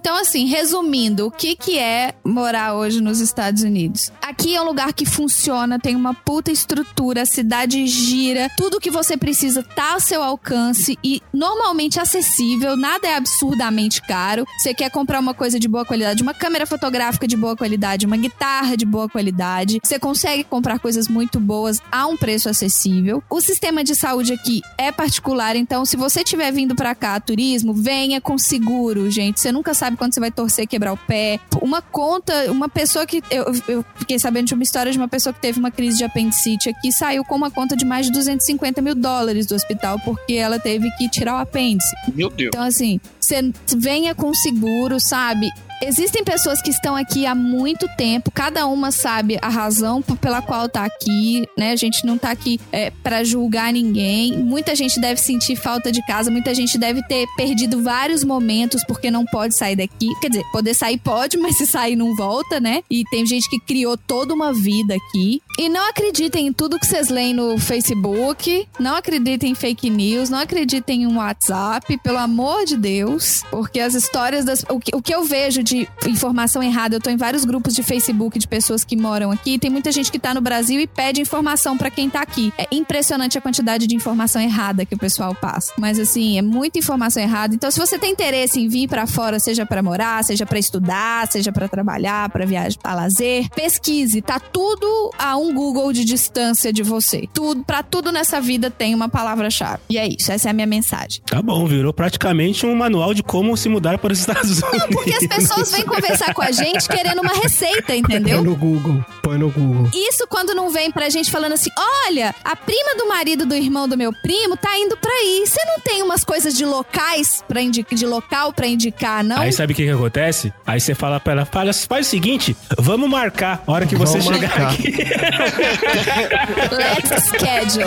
Então, assim, resumindo, o que, que é morar hoje nos Estados Unidos? Aqui é um lugar que funciona, tem uma puta estrutura, a cidade gira, tudo que você precisa tá ao seu alcance e normalmente acessível, nada é absurdamente caro. Você quer comprar uma coisa de boa qualidade, uma câmera fotográfica de boa qualidade, uma guitarra de boa qualidade, você consegue comprar coisas muito boas a um preço acessível. O sistema de saúde aqui é particular, então se você estiver vindo pra cá turismo, venha com seguro, gente. Você nunca sabe quando você vai torcer, quebrar o pé. Uma conta, uma pessoa que. Eu, eu fiquei sabendo de uma história de uma pessoa que teve uma crise de apendicite aqui, saiu com uma conta de mais de 250 mil dólares do hospital porque ela teve que tirar o apêndice. Meu Deus. Então, assim, você venha com seguro, sabe? Existem pessoas que estão aqui há muito tempo, cada uma sabe a razão pela qual tá aqui, né? A gente não tá aqui é, para julgar ninguém. Muita gente deve sentir falta de casa, muita gente deve ter perdido vários momentos porque não pode sair daqui. Quer dizer, poder sair pode, mas se sair não volta, né? E tem gente que criou toda uma vida aqui. E não acreditem em tudo que vocês leem no Facebook, não acreditem em fake news, não acreditem em WhatsApp, pelo amor de Deus, porque as histórias das. O que, o que eu vejo de informação errada, eu tô em vários grupos de Facebook de pessoas que moram aqui, tem muita gente que tá no Brasil e pede informação pra quem tá aqui. É impressionante a quantidade de informação errada que o pessoal passa. Mas assim, é muita informação errada. Então, se você tem interesse em vir pra fora, seja pra morar, seja pra estudar, seja pra trabalhar, pra viagem, a lazer, pesquise, tá tudo a um Google de distância de você. Tudo, para tudo nessa vida tem uma palavra-chave. E é isso, essa é a minha mensagem. Tá bom, virou praticamente um manual de como se mudar para os Estados Unidos. Porque as pessoas vêm conversar com a gente querendo uma receita, Põe entendeu? no Google. Põe no Google. Isso quando não vem pra gente falando assim: olha, a prima do marido do irmão do meu primo tá indo pra aí. Você não tem umas coisas de locais para indicar, de local pra indicar, não? Aí sabe o que, que acontece? Aí você fala pra ela, fala, faz o seguinte, vamos marcar a hora que você Vamos chegar marcar. aqui. Let's schedule.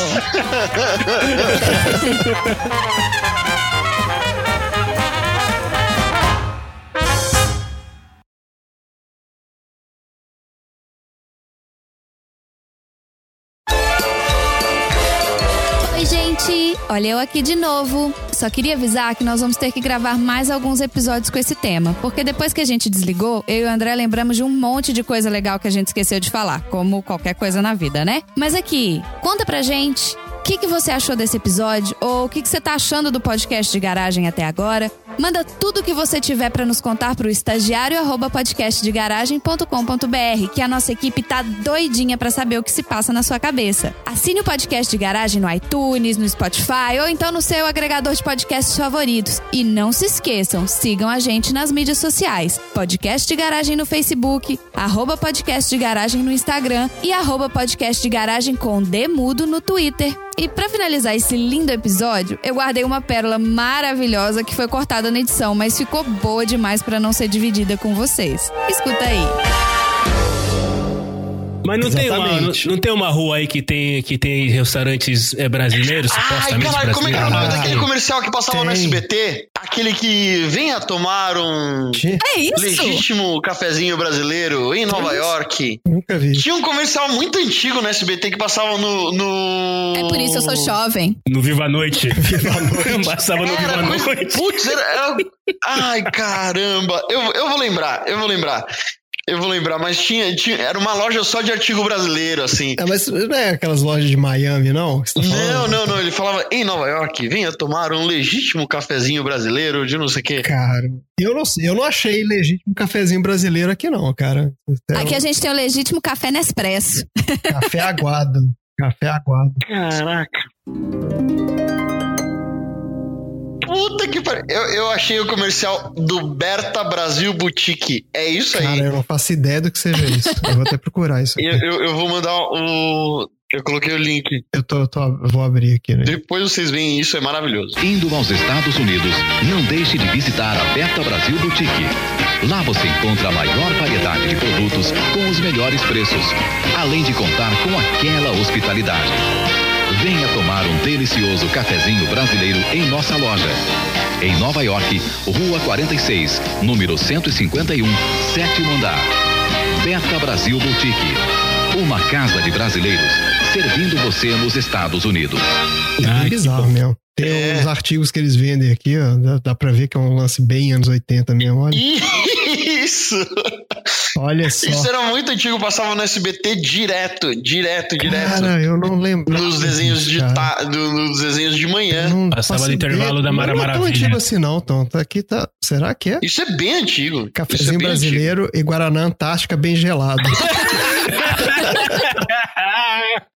gente! Olha eu aqui de novo. Só queria avisar que nós vamos ter que gravar mais alguns episódios com esse tema, porque depois que a gente desligou, eu e o André lembramos de um monte de coisa legal que a gente esqueceu de falar, como qualquer coisa na vida, né? Mas aqui, conta pra gente que, que você achou desse episódio ou o que, que você tá achando do podcast de garagem até agora. Manda tudo o que você tiver pra nos contar pro estagiário arroba podcastdegaragem.com.br, que a nossa equipe tá doidinha pra saber o que se passa na sua cabeça. Assine o podcast de garagem no iTunes, no Spotify ou então no seu agregador de podcasts favoritos. E não se esqueçam, sigam a gente nas mídias sociais. Podcast de Garagem no Facebook, arroba podcast de garagem no Instagram e arroba podcast de garagem com Demudo no Twitter. E pra finalizar esse lindo episódio, eu guardei uma pérola maravilhosa que foi cortada na edição, mas ficou boa demais pra não ser dividida com vocês. Escuta aí. Mas não tem, uma, não, tem uma rua aí que tem, que tem restaurantes é, brasileiros, Ai, supostamente caralho, como é que era o nome daquele comercial que passava no Tem. SBT? Aquele que venha tomar um É legítimo cafezinho brasileiro em Nova York. Nunca vi. Tinha um comercial muito antigo no SBT que passava no. no... É por isso eu sou jovem. No Viva a Noite. Viva a Noite. Passava no Viva Era a coisa... Noite. Putz, era, era- Ai, caramba. Eu, eu vou lembrar, eu vou lembrar. Eu vou lembrar, mas tinha, tinha. Era uma loja só de artigo brasileiro, assim. É, mas não é aquelas lojas de Miami, não? que você tá Não, não, não. Ele falava em Nova York, venha tomar um legítimo cafezinho brasileiro de não sei o quê. Cara, eu não sei, eu não achei legítimo cafezinho brasileiro aqui, não, cara. Aqui a gente tem o legítimo café Nespresso. Café aguado. Café aguado. Caraca. Puta que pariu. Eu, eu achei o comercial do Berta Brasil Boutique. É isso aí. Cara, eu não faço ideia do que seja isso. Eu vou até procurar isso. Eu, eu, eu vou mandar o. Eu coloquei o link. Eu, tô, eu tô- eu vou abrir aqui, né? Depois vocês veem isso, é maravilhoso. Indo aos Estados Unidos, não deixe de visitar a Berta Brasil Boutique. Lá você encontra a maior variedade de produtos com os melhores preços, além de contar com aquela hospitalidade. Venha tomar um delicioso cafezinho brasileiro em nossa loja. Em Nova York, Rua 46, número 151, sétimo andar. Berta Brasil Boutique. Uma casa de brasileiros servindo você nos Estados Unidos. É Ai, que bizarro mesmo. Tem É. uns artigos que eles vendem aqui, ó. Dá, dá pra ver que é um lance bem anos 80 mesmo. Olha, Isso! olha só. Isso era muito antigo, passava no SBT direto, direto, direto. Cara, eu não lembro. nos desenhos de ta... do- nos desenhos de manhã. Não Passava no intervalo ideia. da Mara Não é tão Maravilha. antigo assim, não, Tom. Tá aqui, tá. Será que é? Isso é bem antigo. É Cafezinho bem brasileiro e Guaraná Antártica bem gelado.